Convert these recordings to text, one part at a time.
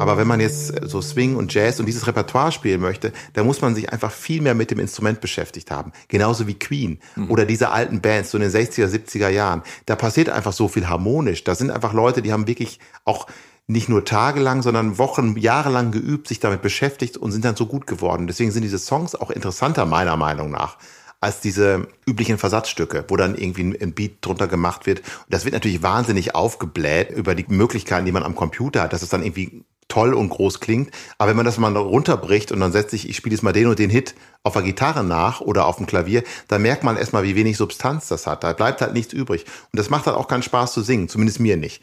Aber wenn man jetzt so Swing und Jazz und dieses Repertoire spielen möchte, dann muss man sich einfach viel mehr mit dem Instrument beschäftigt haben. Genauso wie Queen oder diese alten Bands, so in den 60er, 70er Jahren. Da passiert einfach so viel harmonisch. Da sind einfach Leute, die haben wirklich auch nicht nur tagelang, sondern Wochen, jahrelang geübt, sich damit beschäftigt und sind dann so gut geworden. Deswegen sind diese Songs auch interessanter, meiner Meinung nach, als diese üblichen Versatzstücke, wo dann irgendwie ein Beat drunter gemacht wird. Und das wird natürlich wahnsinnig aufgebläht über die Möglichkeiten, die man am Computer hat, dass es dann irgendwie toll und groß klingt. Aber wenn man das mal runterbricht und dann setzt sich, ich spiele jetzt mal den und den Hit auf der Gitarre nach oder auf dem Klavier, dann merkt man erstmal, wie wenig Substanz das hat. Da bleibt halt nichts übrig. Und das macht halt auch keinen Spaß zu singen, zumindest mir nicht.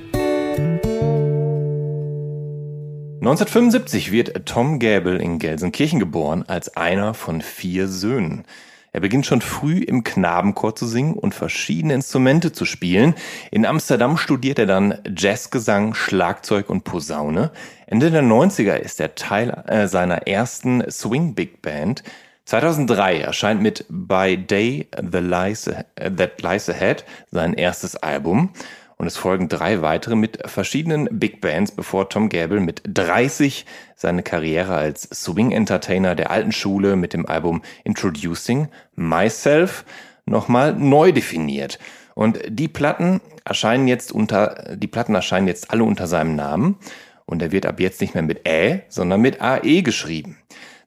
1975 wird Tom Gable in Gelsenkirchen geboren als einer von vier Söhnen. Er beginnt schon früh im Knabenchor zu singen und verschiedene Instrumente zu spielen. In Amsterdam studiert er dann Jazzgesang, Schlagzeug und Posaune. Ende der 90er ist er Teil äh, seiner ersten Swing Big Band. 2003 erscheint mit By Day the Lies, That Lies Ahead sein erstes Album und es folgen drei weitere mit verschiedenen Big Bands, bevor Tom Gable mit 30 seine Karriere als Swing Entertainer der alten Schule mit dem Album Introducing Myself nochmal neu definiert. Und die Platten erscheinen jetzt unter, die Platten erscheinen jetzt alle unter seinem Namen. Und er wird ab jetzt nicht mehr mit Ä, sondern mit AE geschrieben.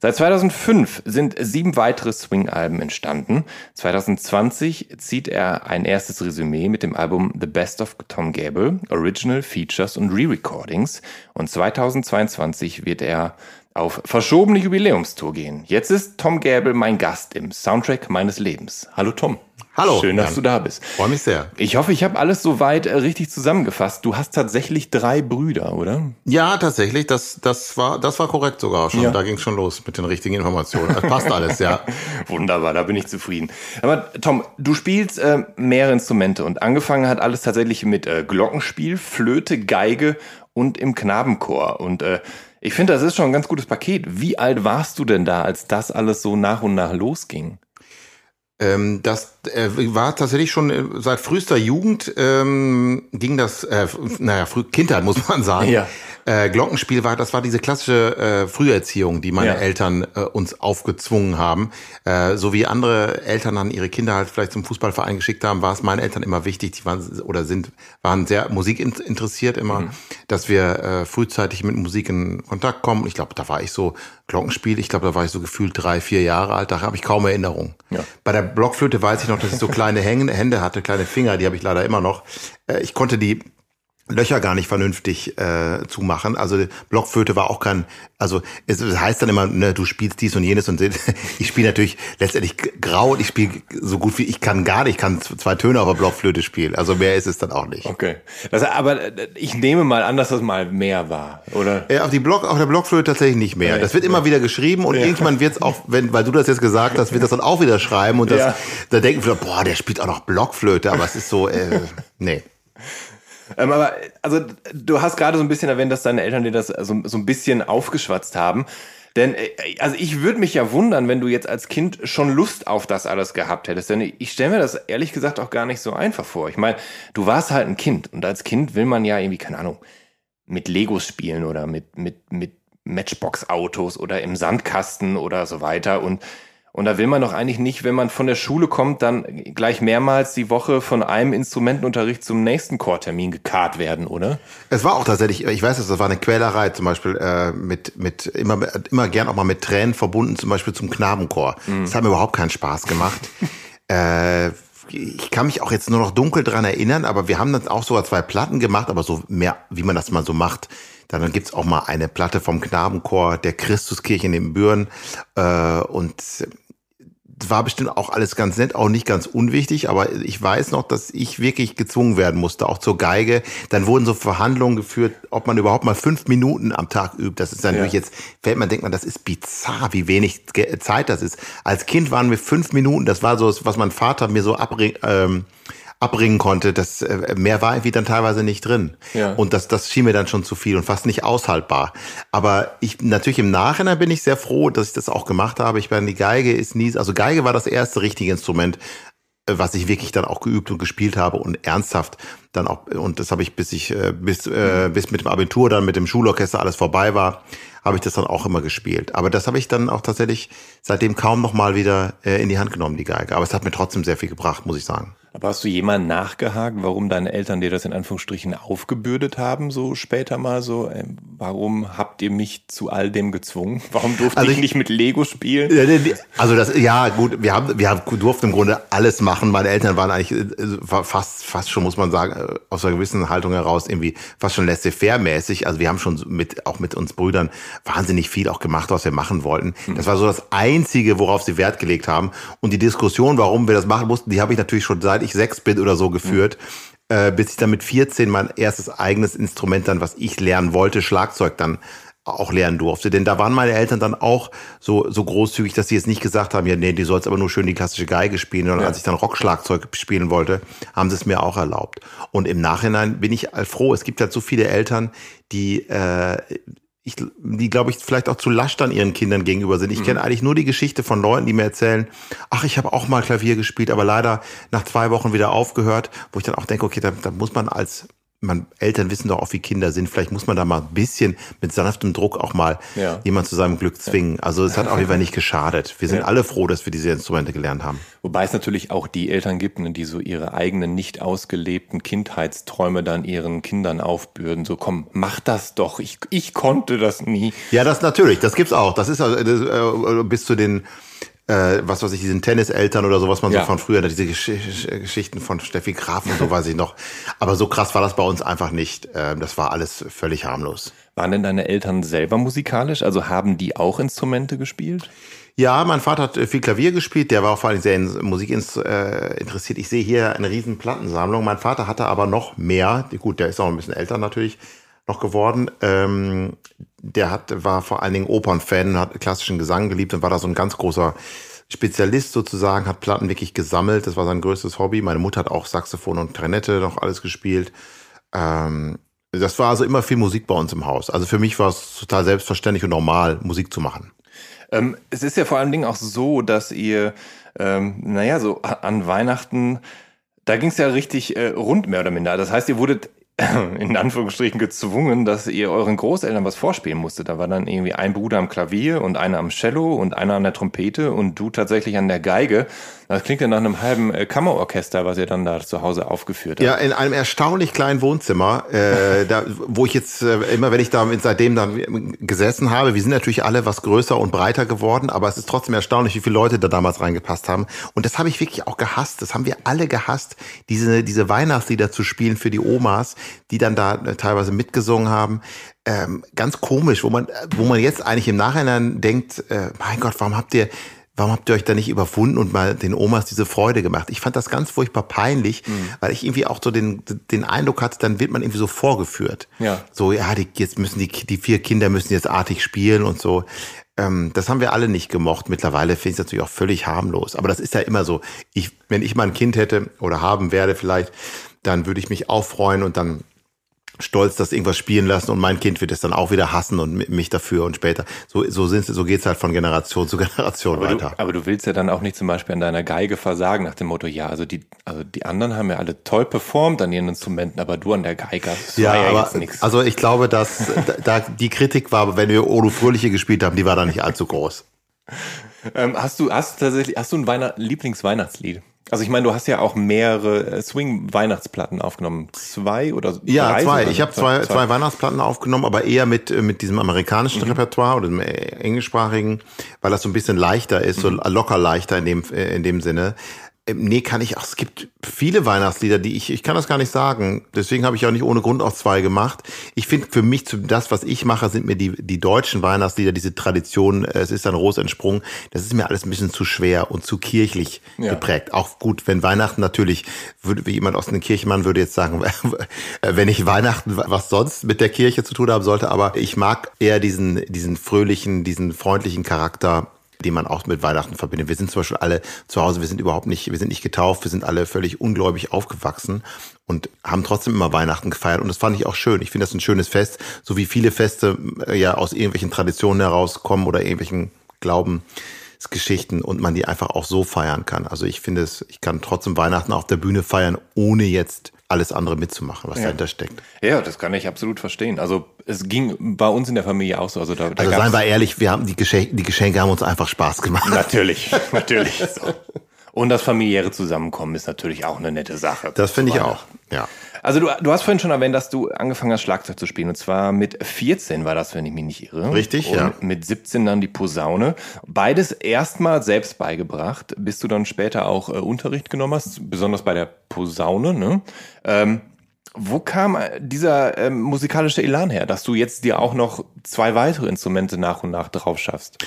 Seit 2005 sind sieben weitere Swing-Alben entstanden. 2020 zieht er ein erstes Resümee mit dem Album The Best of Tom Gable, Original Features und Re-Recordings. Und 2022 wird er auf verschobene Jubiläumstour gehen. Jetzt ist Tom Gable mein Gast im Soundtrack meines Lebens. Hallo Tom. Hallo. Schön, dass Jan. du da bist. Freue mich sehr. Ich hoffe, ich habe alles soweit äh, richtig zusammengefasst. Du hast tatsächlich drei Brüder, oder? Ja, tatsächlich, das, das, war, das war korrekt sogar schon. Ja. Da ging es schon los mit den richtigen Informationen. Das passt alles, ja. Wunderbar, da bin ich zufrieden. Aber Tom, du spielst äh, mehrere Instrumente und angefangen hat alles tatsächlich mit äh, Glockenspiel, Flöte, Geige und im Knabenchor. Und äh, ich finde, das ist schon ein ganz gutes Paket. Wie alt warst du denn da, als das alles so nach und nach losging? Ähm, das äh, war tatsächlich schon äh, seit frühester Jugend ähm, ging das, äh, naja, früh, Kindheit muss man sagen. Ja. Äh, Glockenspiel war, das war diese klassische äh, Früherziehung, die meine Ja. Eltern äh, uns aufgezwungen haben. Äh, so wie andere Eltern dann ihre Kinder halt vielleicht zum Fußballverein geschickt haben, war es meinen Eltern immer wichtig, die waren oder sind, waren sehr musikinteressiert immer, dass wir äh, frühzeitig mit Musik in Kontakt kommen. Ich glaube, da war ich so Glockenspiel, ich glaube, da war ich so gefühlt drei, vier Jahre alt, da habe ich kaum Erinnerung. Ja. Bei der Blockflöte weiß ich noch, dass ich so kleine Hände hatte, kleine Finger, die habe ich leider immer noch. Äh, Ich konnte die Löcher gar nicht vernünftig äh, zumachen. Also die Blockflöte war auch kein, also es es heißt dann immer, ne, du spielst dies und jenes und ich spiele natürlich letztendlich grau und ich spiele so gut wie ich kann gar nicht, ich kann zwei Töne auf der Blockflöte spielen. Also mehr ist es dann auch nicht. Okay. Das, aber äh, ich nehme mal an, dass das mal mehr war, oder? Äh, auf, die Block, auf der Blockflöte tatsächlich nicht mehr. Das wird immer wieder geschrieben und irgendwann wird es auch, wenn, weil du das jetzt gesagt hast, wird das dann auch wieder schreiben und das, Ja. da denken wir, boah, der spielt auch noch Blockflöte, aber es ist so, äh, nee. Ähm, aber also du hast gerade so ein bisschen erwähnt, dass deine Eltern dir das so, so ein bisschen aufgeschwatzt haben. Denn äh, also ich würde mich ja wundern, wenn du jetzt als Kind schon Lust auf das alles gehabt hättest. Denn ich stelle mir das ehrlich gesagt auch gar nicht so einfach vor. Ich meine, du warst halt ein Kind und als Kind will man ja irgendwie, keine Ahnung, mit Legos spielen oder mit, mit, mit Matchbox-Autos oder im Sandkasten oder so weiter. Und und da will man doch eigentlich nicht, wenn man von der Schule kommt, dann gleich mehrmals die Woche von einem Instrumentenunterricht zum nächsten Chortermin gekarrt werden, oder? Es war auch tatsächlich, ich weiß, das war eine Quälerei, zum Beispiel äh, mit, mit immer, immer gern auch mal mit Tränen verbunden, zum Beispiel zum Knabenchor. Mhm. Das hat mir überhaupt keinen Spaß gemacht. äh, ich kann mich auch jetzt nur noch dunkel dran erinnern, aber wir haben dann auch sogar zwei Platten gemacht, aber so mehr, wie man das mal so macht. Dann gibt's auch mal eine Platte vom Knabenchor der Christuskirche in den Büren. Äh, und war bestimmt auch alles ganz nett, auch nicht ganz unwichtig, aber ich weiß noch, dass ich wirklich gezwungen werden musste, auch zur Geige. Dann wurden so Verhandlungen geführt, ob man überhaupt mal fünf Minuten am Tag übt. Das ist natürlich ja. jetzt, fällt man, denkt man, das ist bizarr, wie wenig Zeit das ist. Als Kind waren wir fünf Minuten, das war so, was mein Vater mir so abbringt, ähm, abbringen konnte, das äh, mehr war irgendwie dann teilweise nicht drin. Ja. Und das, das schien mir dann schon zu viel und fast nicht aushaltbar. Aber ich natürlich im Nachhinein bin ich sehr froh, dass ich das auch gemacht habe. Ich meine, die Geige ist nie, also Geige war das erste richtige Instrument, äh, was ich wirklich dann auch geübt und gespielt habe und ernsthaft dann auch und das habe ich bis ich äh, bis äh, bis mit dem Abitur dann mit dem Schulorchester alles vorbei war habe ich das dann auch immer gespielt aber das habe ich dann auch tatsächlich seitdem kaum noch mal wieder äh, in die Hand genommen die Geige aber es hat mir trotzdem sehr viel gebracht muss ich sagen aber hast du jemanden nachgehakt, warum deine Eltern dir das in Anführungsstrichen aufgebürdet haben, so später mal so? Äh, warum habt ihr mich zu all dem gezwungen? Warum durfte also ich, ich, nicht mit Lego spielen? Also das, ja gut, wir haben, wir haben, durften im Grunde alles machen. Meine Eltern waren eigentlich äh, fast, fast schon, muss man sagen, äh, aus einer gewissen Haltung heraus irgendwie fast schon laissez-faire-mäßig. Also wir haben schon mit, auch mit uns Brüdern wahnsinnig viel auch gemacht, was wir machen wollten. Mhm. Das war so das Einzige, worauf sie Wert gelegt haben. Und die Diskussion, warum wir das machen mussten, die habe ich natürlich schon seit ich sechs bin oder so geführt. Mhm. Bis ich dann mit 14 mein erstes eigenes Instrument dann, was ich lernen wollte, Schlagzeug dann auch lernen durfte. Denn da waren meine Eltern dann auch so, so großzügig, dass sie jetzt nicht gesagt haben, ja, nee, die sollst aber nur schön die klassische Geige spielen. Und ja. als ich dann Rockschlagzeug spielen wollte, haben sie es mir auch erlaubt. Und im Nachhinein bin ich froh. Es gibt halt so viele Eltern, die äh, ich, die, glaube ich, vielleicht auch zu lasch dann ihren Kindern gegenüber sind. Ich mhm. kenne eigentlich nur die Geschichte von Leuten, die mir erzählen, ach, ich habe auch mal Klavier gespielt, aber leider nach zwei Wochen wieder aufgehört, wo ich dann auch denke, okay, da, da muss man als man, Eltern wissen doch auch, wie Kinder sind. Vielleicht muss man da mal ein bisschen mit sanftem Druck auch mal ja. jemand zu seinem Glück zwingen. Also es hat auf jeden Fall nicht geschadet. Wir sind ja. alle froh, dass wir diese Instrumente gelernt haben. Wobei es natürlich auch die Eltern gibt, ne, die so ihre eigenen nicht ausgelebten Kindheitsträume dann ihren Kindern aufbürden. So komm, mach das doch. Ich, ich konnte das nie. Ja, das natürlich. Das gibt's auch. Das ist also, äh, bis zu den äh, was weiß ich, diesen Tenniseltern oder so, was man ja. so von früher, diese Gesch Geschichten von Steffi Graf und so weiß ich noch. Aber so krass war das bei uns einfach nicht. Ähm, das war alles völlig harmlos. Waren denn deine Eltern selber musikalisch? Also haben die auch Instrumente gespielt? Ja, mein Vater hat äh, viel Klavier gespielt, der war auch vor allem sehr in Musik äh, interessiert. Ich sehe hier eine riesen Plattensammlung. Mein Vater hatte aber noch mehr, gut, der ist auch ein bisschen älter natürlich noch geworden. Ähm, der hat, war vor allen Dingen Opernfan, hat klassischen Gesang geliebt und war da so ein ganz großer Spezialist sozusagen, hat Platten wirklich gesammelt. Das war sein größtes Hobby. Meine Mutter hat auch Saxophon und Klarinette noch alles gespielt. Ähm, das war also immer viel Musik bei uns im Haus. Also für mich war es total selbstverständlich und normal, Musik zu machen. Ähm, es ist ja vor allen Dingen auch so, dass ihr, ähm, naja, so an Weihnachten, da ging es ja richtig äh, rund mehr oder minder. Das heißt, ihr wurdet in Anführungsstrichen gezwungen, dass ihr euren Großeltern was vorspielen musstet. Da war dann irgendwie ein Bruder am Klavier und einer am Cello und einer an der Trompete und du tatsächlich an der Geige. Das klingt ja nach einem halben äh, Kammerorchester, was ihr dann da zu Hause aufgeführt habt. Ja, in einem erstaunlich kleinen Wohnzimmer, äh, da, wo ich jetzt äh, immer, wenn ich da seitdem dann gesessen habe, wir sind natürlich alle was größer und breiter geworden, aber es ist trotzdem erstaunlich, wie viele Leute da damals reingepasst haben. Und das habe ich wirklich auch gehasst. Das haben wir alle gehasst, diese, diese Weihnachtslieder zu spielen für die Omas, die dann da äh, teilweise mitgesungen haben. Ähm, ganz komisch, wo man, wo man jetzt eigentlich im Nachhinein denkt, äh, mein Gott, warum habt ihr warum habt ihr euch da nicht überwunden und mal den Omas diese Freude gemacht? Ich fand das ganz furchtbar peinlich, mhm. weil ich irgendwie auch so den, den Eindruck hatte, dann wird man irgendwie so vorgeführt. Ja. So, ja, die, jetzt müssen die, die vier Kinder müssen jetzt artig spielen und so. Ähm, das haben wir alle nicht gemocht. Mittlerweile finde ich es natürlich auch völlig harmlos. Aber das ist ja immer so. Ich, wenn ich mal ein Kind hätte oder haben werde vielleicht, dann würde ich mich auch freuen und dann stolz das irgendwas spielen lassen und mein Kind wird es dann auch wieder hassen und mich dafür und später. So, so sind so geht's halt von Generation zu Generation aber weiter. Du, aber du willst ja dann auch nicht zum Beispiel an deiner Geige versagen nach dem Motto, ja, also die, also die anderen haben ja alle toll performt an ihren Instrumenten, aber du an der Geige ja, ja aber. Also ich glaube, dass da die Kritik war, wenn wir Odo Fröhliche gespielt haben, die war da nicht allzu groß. Ähm, hast du hast tatsächlich hast du ein Weihnacht Lieblingsweihnachtslied? Also ich meine, du hast ja auch mehrere äh, Swing-Weihnachtsplatten aufgenommen. Zwei oder Ja, drei zwei. sogar? Ich habe zwei, zwei Weihnachtsplatten aufgenommen, aber eher mit, äh, mit diesem amerikanischen Mhm. Repertoire oder dem äh, englischsprachigen, weil das so ein bisschen leichter ist, so Mhm. locker leichter in dem, in dem Sinne. Ähm, Nee, kann ich auch. Es gibt viele Weihnachtslieder, die ich, ich kann das gar nicht sagen. Deswegen habe ich auch nicht ohne Grund auch zwei gemacht. Ich finde für mich, zu- das, was ich mache, sind mir die, die deutschen Weihnachtslieder, diese Tradition, äh, es ist ein Ros entsprungen. Das ist mir alles ein bisschen zu schwer und zu kirchlich Ja. geprägt. Auch gut, wenn Weihnachten natürlich, würde, wie jemand aus dem Kirchenmann würde jetzt sagen, äh, wenn ich Weihnachten, was sonst mit der Kirche zu tun haben sollte, aber ich mag eher diesen, diesen fröhlichen, diesen freundlichen Charakter die man auch mit Weihnachten verbindet. Wir sind zum Beispiel alle zu Hause, wir sind überhaupt nicht, wir sind nicht getauft, wir sind alle völlig ungläubig aufgewachsen und haben trotzdem immer Weihnachten gefeiert. Und das fand ich auch schön. Ich finde das ein schönes Fest, so wie viele Feste äh, ja aus irgendwelchen Traditionen herauskommen oder irgendwelchen Glaubensgeschichten und man die einfach auch so feiern kann. Also ich finde es, ich kann trotzdem Weihnachten auf der Bühne feiern, ohne jetzt alles andere mitzumachen, was dahinter steckt. Ja, das kann ich absolut verstehen. Also es ging bei uns in der Familie auch so. Also, da, da Also seien wir ehrlich, wir haben die Geschenke, die Geschenke haben uns einfach Spaß gemacht. Natürlich, natürlich. So. Und das familiäre Zusammenkommen ist natürlich auch eine nette Sache. Das finde ich auch. Ja. Also du, du hast vorhin schon erwähnt, dass du angefangen hast, Schlagzeug zu spielen. Und zwar mit 14 war das, wenn ich mich nicht irre. Richtig, und ja. mit 17 dann die Posaune. Beides erstmal selbst beigebracht, bis du dann später auch äh, Unterricht genommen hast, besonders bei der Posaune. Ne? Ähm, wo kam äh, dieser ähm, musikalische Elan her, dass du jetzt dir auch noch zwei weitere Instrumente nach und nach drauf schaffst?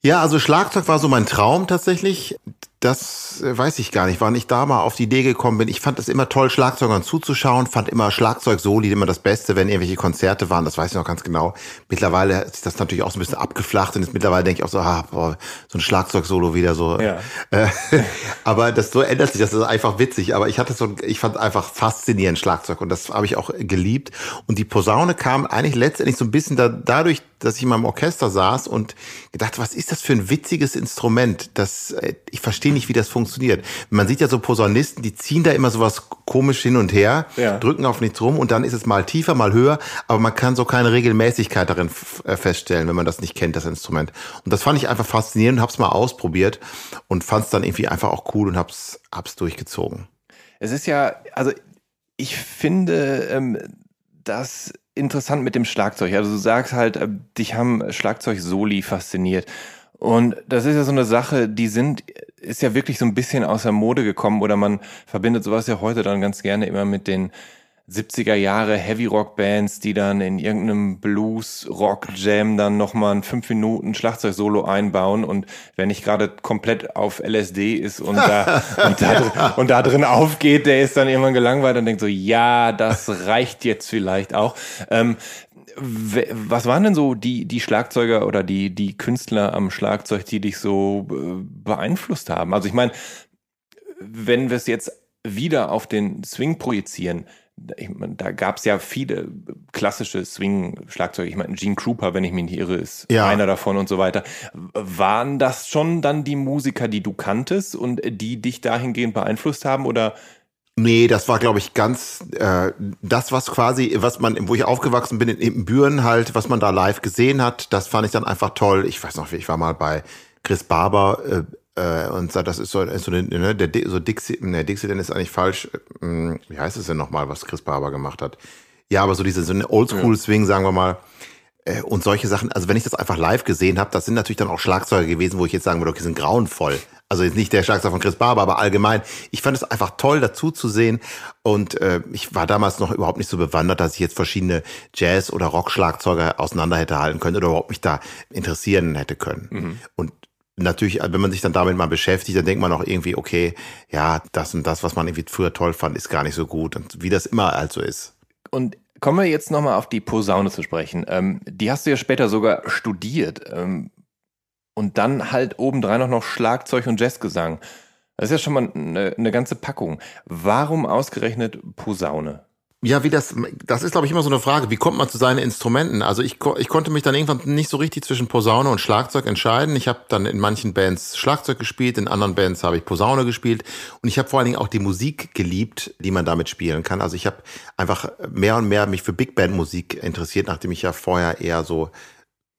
Ja, also Schlagzeug war so mein Traum tatsächlich. Das äh, weiß ich gar nicht, wann ich da mal auf die Idee gekommen bin. Ich fand es immer toll, Schlagzeugern zuzuschauen, fand immer Schlagzeug-Soli immer das Beste, wenn irgendwelche Konzerte waren, das weiß ich noch ganz genau. Mittlerweile hat sich das natürlich auch so ein bisschen abgeflacht und jetzt mittlerweile denke ich auch so, ah, boah, so ein Schlagzeug-Solo wieder so. Ja. Äh, aber das so ändert sich, das ist einfach witzig. Aber ich hatte so, ich fand einfach faszinierend Schlagzeug und das habe ich auch geliebt. Und die Posaune kam eigentlich letztendlich so ein bisschen da, dadurch, dass ich in meinem Orchester saß und gedacht, was ist das für ein witziges Instrument? Das, äh, ich verstehe nicht, wie das funktioniert. Man sieht ja so Posaunisten, die ziehen da immer sowas komisch hin und her, Ja. drücken auf nichts rum und dann ist es mal tiefer, mal höher, aber man kann so keine Regelmäßigkeit darin äh, feststellen, wenn man das nicht kennt, das Instrument. Und das fand ich einfach faszinierend und hab's mal ausprobiert und fand's dann irgendwie einfach auch cool und hab's, hab's durchgezogen. Es ist ja, also ich finde ähm, das interessant mit dem Schlagzeug. Also du sagst halt, äh, dich haben Schlagzeug-Soli fasziniert. Und das ist ja so eine Sache, die sind, ist ja wirklich so ein bisschen aus der Mode gekommen oder man verbindet sowas ja heute dann ganz gerne immer mit den 70er Jahre Heavy Rock Bands, die dann in irgendeinem Blues Rock Jam dann nochmal ein 5 Minuten Schlagzeug-Solo einbauen und wenn nicht gerade komplett auf LSD ist und da, und, da drin, und da drin aufgeht, der ist dann irgendwann gelangweilt und denkt so, ja, das reicht jetzt vielleicht auch. Ähm, was waren denn so die, die Schlagzeuger oder die, die Künstler am Schlagzeug, die dich so äh, beeinflusst haben? Also ich meine, wenn wir es jetzt wieder auf den Swing projizieren, ich mein, da gab es ja viele klassische Swing-Schlagzeuge. Ich meine, Gene Krupa, wenn ich mich nicht irre, ist Ja. einer davon und so weiter. Waren das schon dann die Musiker, die du kanntest und die dich dahingehend beeinflusst haben? Oder Nee, das war, glaube ich, ganz äh, das, was quasi, was man, wo ich aufgewachsen bin, in, in Büren halt, was man da live gesehen hat, das fand ich dann einfach toll. Ich weiß noch, ich war mal bei Chris Barber äh, äh, und das ist so, ist so eine, ne, der so Dixie, ne, Dixieland ist eigentlich falsch. Ähm, wie heißt es denn nochmal, was Chris Barber gemacht hat? Ja, aber so diese so eine Oldschool-Swing, sagen wir mal. Äh, Und solche Sachen, also wenn ich das einfach live gesehen habe, das sind natürlich dann auch Schlagzeuger gewesen, wo ich jetzt sagen würde, okay, die sind grauenvoll. Also jetzt nicht der Schlagzeug von Chris Barber, aber allgemein. Ich fand es einfach toll, dazu zu sehen. Und äh, ich war damals noch überhaupt nicht so bewandert, dass ich jetzt verschiedene Jazz- oder Rock-Schlagzeuger auseinander hätte halten können oder überhaupt mich da interessieren hätte können. Und natürlich, wenn man sich dann damit mal beschäftigt, dann denkt man auch irgendwie, okay, ja, das und das, was man irgendwie früher toll fand, ist gar nicht so gut. Und wie das immer halt so ist. Und kommen wir jetzt nochmal auf die Posaune zu sprechen. Ähm, die hast du ja später sogar studiert. Ähm, und dann halt obendrein auch noch Schlagzeug und Jazzgesang. Das ist ja schon mal eine, eine ganze Packung. Warum ausgerechnet Posaune? Ja, wie das, das ist, glaube ich, immer so eine Frage. Wie kommt man zu seinen Instrumenten? Also ich, ich konnte mich dann irgendwann nicht so richtig zwischen Posaune und Schlagzeug entscheiden. Ich habe dann in manchen Bands Schlagzeug gespielt, in anderen Bands habe ich Posaune gespielt. Und ich habe vor allen Dingen auch die Musik geliebt, die man damit spielen kann. Also ich habe einfach mehr und mehr mich für Big Band Musik interessiert, nachdem ich ja vorher eher so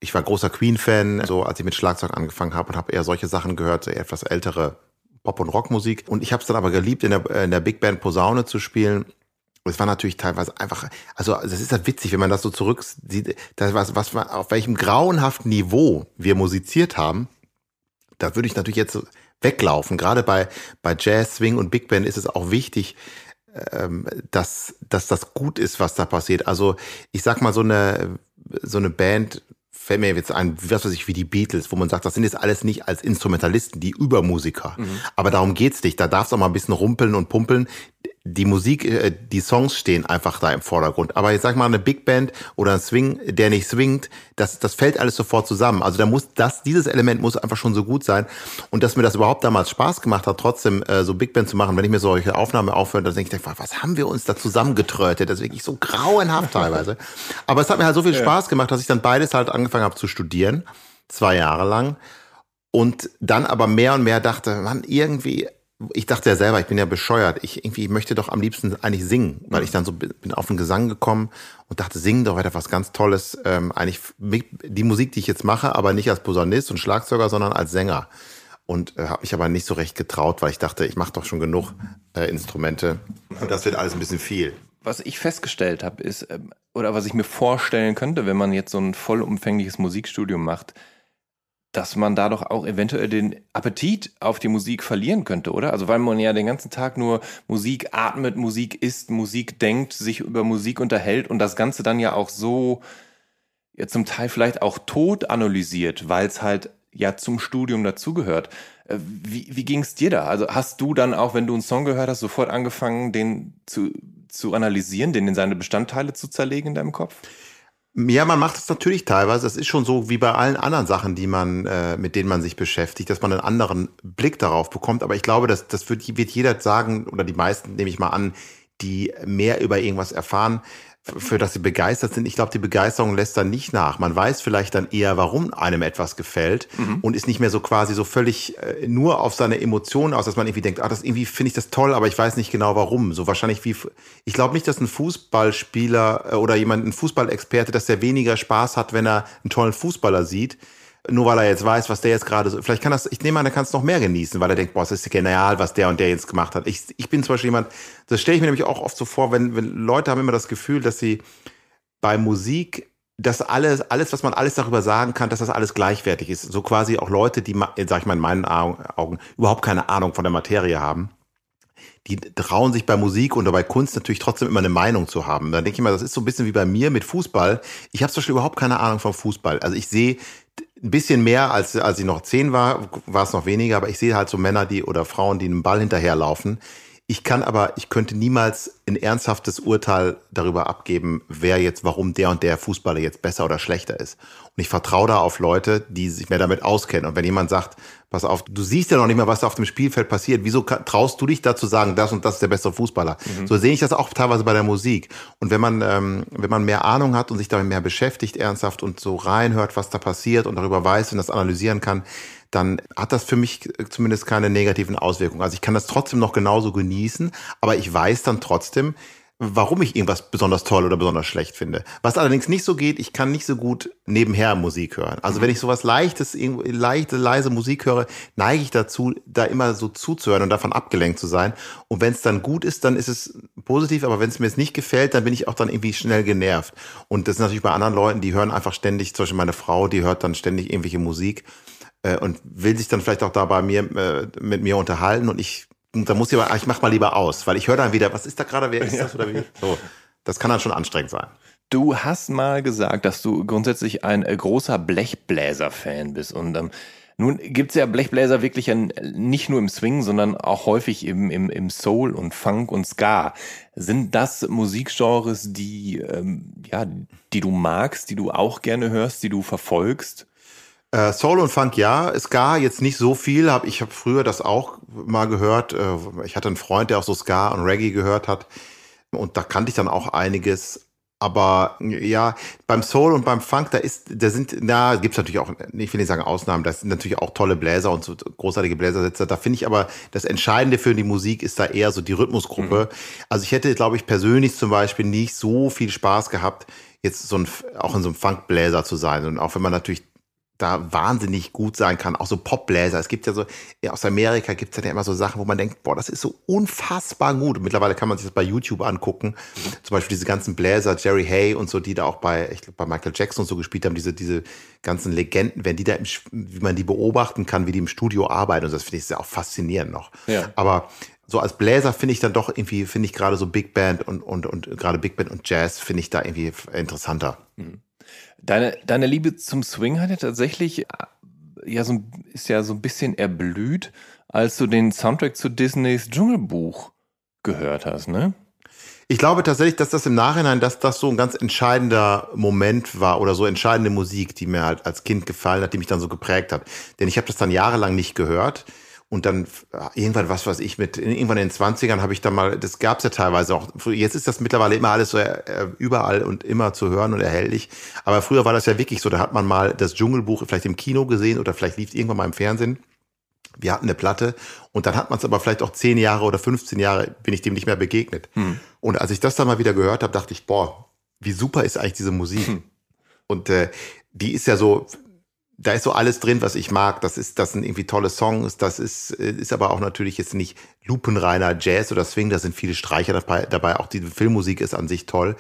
ich war großer Queen-Fan, so als ich mit Schlagzeug angefangen habe und habe eher solche Sachen gehört, so etwas ältere Pop- und Rockmusik. Und ich habe es dann aber geliebt, in der, in der Big Band Posaune zu spielen es war natürlich teilweise einfach, also das ist halt witzig, wenn man das so zurücksieht, das was, was auf welchem grauenhaften Niveau wir musiziert haben, da würde ich natürlich jetzt weglaufen. Gerade bei, bei Jazz, Swing und Big Band ist es auch wichtig, ähm, dass, dass das gut ist, was da passiert. Also ich sag mal, so eine, so eine Band fällt mir jetzt ein, was weiß ich, wie die Beatles, wo man sagt, das sind jetzt alles nicht als Instrumentalisten, die Übermusiker. Mhm. Aber darum geht's nicht. Da darfst du auch mal ein bisschen rumpeln und pumpeln die Musik, äh, die Songs stehen einfach da im Vordergrund. Aber jetzt sag mal eine Big Band oder ein Swing, der nicht swingt, das, das fällt alles sofort zusammen. Also da muss das, dieses Element muss einfach schon so gut sein. Und dass mir das überhaupt damals Spaß gemacht hat, trotzdem äh, so Big Band zu machen, wenn ich mir solche Aufnahmen aufhöre, dann denke ich, was haben wir uns da zusammengetrötet? Das ist wirklich so grauenhaft teilweise. Aber es hat mir halt so viel Spaß gemacht, dass ich dann beides halt angefangen habe zu studieren, zwei Jahre lang. Und dann aber mehr und mehr dachte, man, irgendwie, ich dachte ja selber, ich bin ja bescheuert. Ich irgendwie möchte doch am liebsten eigentlich singen, weil ich dann so bin auf den Gesang gekommen und dachte, singen doch weiter was ganz Tolles. Ähm, eigentlich die Musik, die ich jetzt mache, aber nicht als Posaunist und Schlagzeuger, sondern als Sänger. Und äh, habe mich aber nicht so recht getraut, weil ich dachte, ich mache doch schon genug äh, Instrumente und das wird alles ein bisschen viel. Was ich festgestellt habe, ist, äh, oder was ich mir vorstellen könnte, wenn man jetzt so ein vollumfängliches Musikstudium macht, dass man da doch auch eventuell den Appetit auf die Musik verlieren könnte, oder? Also weil man ja den ganzen Tag nur Musik atmet, Musik isst, Musik denkt, sich über Musik unterhält und das Ganze dann ja auch so ja zum Teil vielleicht auch tot analysiert, weil es halt ja zum Studium dazugehört. Äh, wie, wie ging es dir da? Also hast du dann auch, wenn du einen Song gehört hast, sofort angefangen, den zu, zu analysieren, den in seine Bestandteile zu zerlegen in deinem Kopf? Ja, man macht es natürlich teilweise. Das ist schon so wie bei allen anderen Sachen, die man, äh, mit denen man sich beschäftigt, dass man einen anderen Blick darauf bekommt. Aber ich glaube, dass das wird, wird jeder sagen, oder die meisten nehme ich mal an, die mehr über irgendwas erfahren, für das sie begeistert sind. Ich glaube, die Begeisterung lässt dann nicht nach. Man weiß vielleicht dann eher, warum einem etwas gefällt mhm. und ist nicht mehr so quasi so völlig äh, nur auf seine Emotionen aus, dass man irgendwie denkt, ah, das irgendwie finde ich das toll, aber ich weiß nicht genau warum. So wahrscheinlich wie, ich glaube nicht, dass ein Fußballspieler äh, oder jemand, ein Fußballexperte, dass der weniger Spaß hat, wenn er einen tollen Fußballer sieht, nur weil er jetzt weiß, was der jetzt gerade so, vielleicht kann das, ich nehme an, er kann es noch mehr genießen, weil er denkt, boah, es ist genial, was der und der jetzt gemacht hat. Ich, ich bin zum Beispiel jemand, das stelle ich mir nämlich auch oft so vor, wenn, wenn Leute haben immer das Gefühl, dass sie bei Musik dass alles, alles, was man alles darüber sagen kann, dass das alles gleichwertig ist. So quasi auch Leute, die, sag ich mal in meinen Augen, überhaupt keine Ahnung von der Materie haben, die trauen sich bei Musik und bei Kunst natürlich trotzdem immer eine Meinung zu haben. Da denke ich mal, das ist so ein bisschen wie bei mir mit Fußball. Ich habe zum Beispiel überhaupt keine Ahnung vom Fußball. Also ich sehe ein bisschen mehr, als, als ich noch zehn war, war es noch weniger, aber ich sehe halt so Männer, die oder Frauen, die einem Ball hinterherlaufen. Ich kann aber, ich könnte niemals ein ernsthaftes Urteil darüber abgeben, wer jetzt, warum der und der Fußballer jetzt besser oder schlechter ist. Und ich vertraue da auf Leute, die sich mehr damit auskennen. Und wenn jemand sagt, pass auf, du siehst ja noch nicht mehr, was da auf dem Spielfeld passiert, wieso traust du dich dazu sagen, das und das ist der bessere Fußballer? Mhm. So sehe ich das auch teilweise bei der Musik. Und wenn man, ähm, wenn man mehr Ahnung hat und sich damit mehr beschäftigt, ernsthaft und so reinhört, was da passiert und darüber weiß und das analysieren kann, dann hat das für mich zumindest keine negativen Auswirkungen. Also ich kann das trotzdem noch genauso genießen, aber ich weiß dann trotzdem, warum ich irgendwas besonders toll oder besonders schlecht finde. Was allerdings nicht so geht, ich kann nicht so gut nebenher Musik hören. Also mhm. wenn ich sowas leichtes, leichte, leise Musik höre, neige ich dazu, da immer so zuzuhören und davon abgelenkt zu sein. Und wenn es dann gut ist, dann ist es positiv, aber wenn es mir jetzt nicht gefällt, dann bin ich auch dann irgendwie schnell genervt. Und das ist natürlich bei anderen Leuten, die hören einfach ständig, zum Beispiel meine Frau, die hört dann ständig irgendwelche Musik äh, und will sich dann vielleicht auch da bei mir äh, mit mir unterhalten und ich da muss ich aber, ich mach mal lieber aus, weil ich höre dann wieder, was ist da gerade, wer ist das oder wie? So, das kann dann schon anstrengend sein. Du hast mal gesagt, dass du grundsätzlich ein äh, großer Blechbläser-Fan bist und ähm, nun gibt's ja Blechbläser wirklich ein, nicht nur im Swing, sondern auch häufig im, im, im Soul und Funk und Ska. Sind das Musikgenres, die, ähm, ja, die du magst, die du auch gerne hörst, die du verfolgst? Äh, Soul und Funk ja, Ska jetzt nicht so viel. Hab, ich habe früher das auch mal gehört. Äh, ich hatte einen Freund, der auch so Ska und Reggae gehört hat. Und da kannte ich dann auch einiges. Aber ja, beim Soul und beim Funk, da ist, da sind, na, gibt's natürlich auch, ich will nicht sagen Ausnahmen, da sind natürlich auch tolle Bläser und so großartige Bläsersätze. Da finde ich aber, das Entscheidende für die Musik ist da eher so die Rhythmusgruppe. Mhm. Also ich hätte, glaube ich, persönlich zum Beispiel nicht so viel Spaß gehabt, jetzt so ein, auch in so einem Funkbläser zu sein. Und auch wenn man natürlich da wahnsinnig gut sein kann. Auch so Popbläser. Es gibt ja so, ja, aus Amerika gibt es ja immer so Sachen, wo man denkt, boah, das ist so unfassbar gut. Und mittlerweile kann man sich das bei YouTube angucken. Zum Beispiel diese ganzen Bläser, Jerry Hay und so, die da auch bei, ich glaube, bei Michael Jackson und so gespielt haben, diese, diese ganzen Legenden, wenn die da, im, wie man die beobachten kann, wie die im Studio arbeiten. Und das finde ich sehr auch faszinierend noch. Ja. Aber so als Bläser finde ich dann doch irgendwie, finde ich gerade so Big Band und, und, und gerade Big Band und Jazz finde ich da irgendwie interessanter. Mhm. Deine, deine Liebe zum Swing hat ja tatsächlich äh, ja so, ist ja so ein bisschen erblüht, als du den Soundtrack zu Disneys Dschungelbuch gehört hast, ne? Ich glaube tatsächlich, dass das im Nachhinein, dass das so ein ganz entscheidender Moment war oder so entscheidende Musik, die mir halt als Kind gefallen hat, die mich dann so geprägt hat. Denn ich habe das dann jahrelang nicht gehört. Und dann irgendwann, was weiß ich, mit irgendwann in den 20ern habe ich dann mal, das gab es ja teilweise auch. Jetzt ist das mittlerweile immer alles so äh, überall und immer zu hören und erhältlich. Aber früher war das ja wirklich so, da hat man mal das Dschungelbuch vielleicht im Kino gesehen oder vielleicht lief es irgendwann mal im Fernsehen. Wir hatten eine Platte und dann hat man es aber vielleicht auch 10 Jahre oder 15 Jahre, bin ich dem nicht mehr begegnet. Hm. Und als ich das dann mal wieder gehört habe, dachte ich, boah, wie super ist eigentlich diese Musik. Hm. Und äh, die ist ja so, da ist so alles drin, was ich mag. Das ist, das sind irgendwie tolle Songs. Das ist, äh, ist aber auch natürlich jetzt nicht lupenreiner Jazz oder Swing. Da sind viele Streicher dabei, dabei. Auch die Filmmusik ist an sich toll.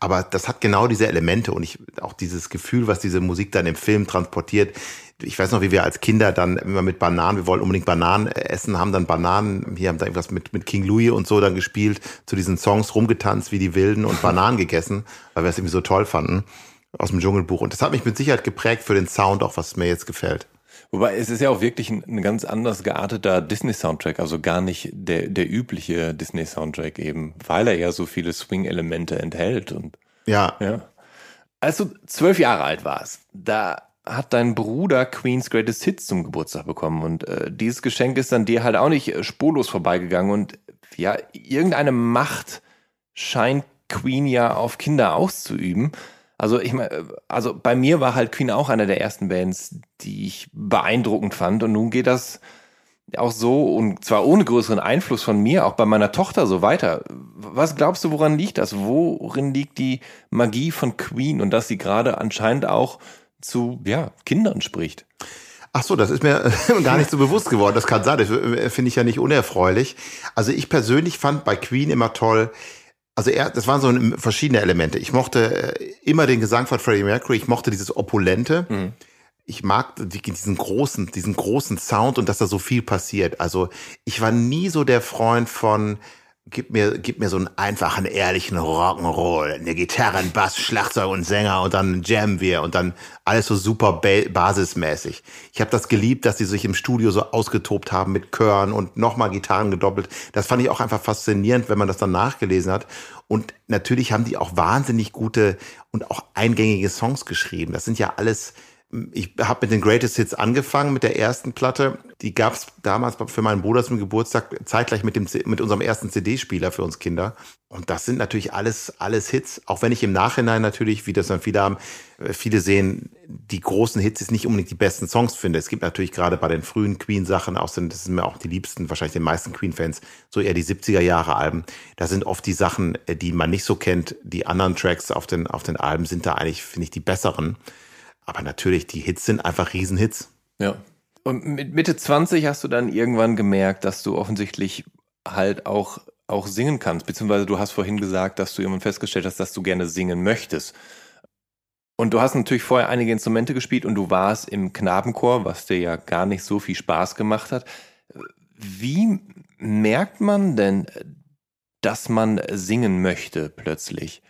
Aber das hat genau diese Elemente und ich, auch dieses Gefühl, was diese Musik dann im Film transportiert. Ich weiß noch, wie wir als Kinder dann immer mit Bananen, wir wollten unbedingt Bananen essen, haben dann Bananen, hier haben da irgendwas mit, mit King Louis und so dann gespielt, zu diesen Songs rumgetanzt wie die Wilden und Bananen gegessen, weil wir es irgendwie so toll fanden aus dem Dschungelbuch. Und das hat mich mit Sicherheit geprägt für den Sound, auch was mir jetzt gefällt. Wobei es ist ja auch wirklich ein, ein ganz anders gearteter Disney-Soundtrack, also gar nicht der, der übliche Disney-Soundtrack eben, weil er ja so viele Swing-Elemente enthält. Und, ja. ja. Als du zwölf Jahre alt warst, da hat dein Bruder Queen's Greatest Hits zum Geburtstag bekommen und äh, dieses Geschenk ist dann dir halt auch nicht spurlos vorbeigegangen und ja, irgendeine Macht scheint Queen ja auf Kinder auszuüben. Also ich meine, also bei mir war halt Queen auch einer der ersten Bands, die ich beeindruckend fand. Und nun geht das auch so und zwar ohne größeren Einfluss von mir, auch bei meiner Tochter so weiter. Was glaubst du, woran liegt das? Worin liegt die Magie von Queen und dass sie gerade anscheinend auch zu ja, Kindern spricht? Ach so, das ist mir gar nicht so bewusst geworden. Das kann sein. Das finde ich ja nicht unerfreulich. Also ich persönlich fand bei Queen immer toll, also er, das waren so verschiedene Elemente. Ich mochte äh, immer den Gesang von Freddie Mercury. Ich mochte dieses Opulente. Mhm. Ich mag diesen großen, diesen großen Sound und dass da so viel passiert. Also ich war nie so der Freund von gib mir, gib mir so einen einfachen, ehrlichen Rock'n'Roll. Eine Gitarre, ein Bass, Schlagzeug und Sänger und dann jammen wir und dann alles so super ba basismäßig. Ich habe das geliebt, dass die sich im Studio so ausgetobt haben mit Chören und nochmal Gitarren gedoppelt. Das fand ich auch einfach faszinierend, wenn man das dann nachgelesen hat. Und natürlich haben die auch wahnsinnig gute und auch eingängige Songs geschrieben. Das sind ja alles ich habe mit den Greatest Hits angefangen, mit der ersten Platte. Die gab es damals für meinen Bruder zum Geburtstag zeitgleich mit, dem, mit unserem ersten CD-Spieler für uns Kinder. Und das sind natürlich alles, alles Hits. Auch wenn ich im Nachhinein natürlich, wie das dann viele haben, äh, viele sehen, die großen Hits ist nicht unbedingt die besten Songs finde. Es gibt natürlich gerade bei den frühen Queen-Sachen, auch sind, das sind mir auch die liebsten, wahrscheinlich den meisten Queen-Fans, so eher die 70er-Jahre-Alben. Da sind oft die Sachen, äh, die man nicht so kennt. Die anderen Tracks auf den, auf den Alben sind da eigentlich, finde ich, die besseren. Aber natürlich, die Hits sind einfach Riesenhits. Ja. Und mit Mitte 20 hast du dann irgendwann gemerkt, dass du offensichtlich halt auch, auch singen kannst. Beziehungsweise du hast vorhin gesagt, dass du irgendwann festgestellt hast, dass du gerne singen möchtest. Und du hast natürlich vorher einige Instrumente gespielt und du warst im Knabenchor, was dir ja gar nicht so viel Spaß gemacht hat. Wie merkt man denn, dass man singen möchte plötzlich?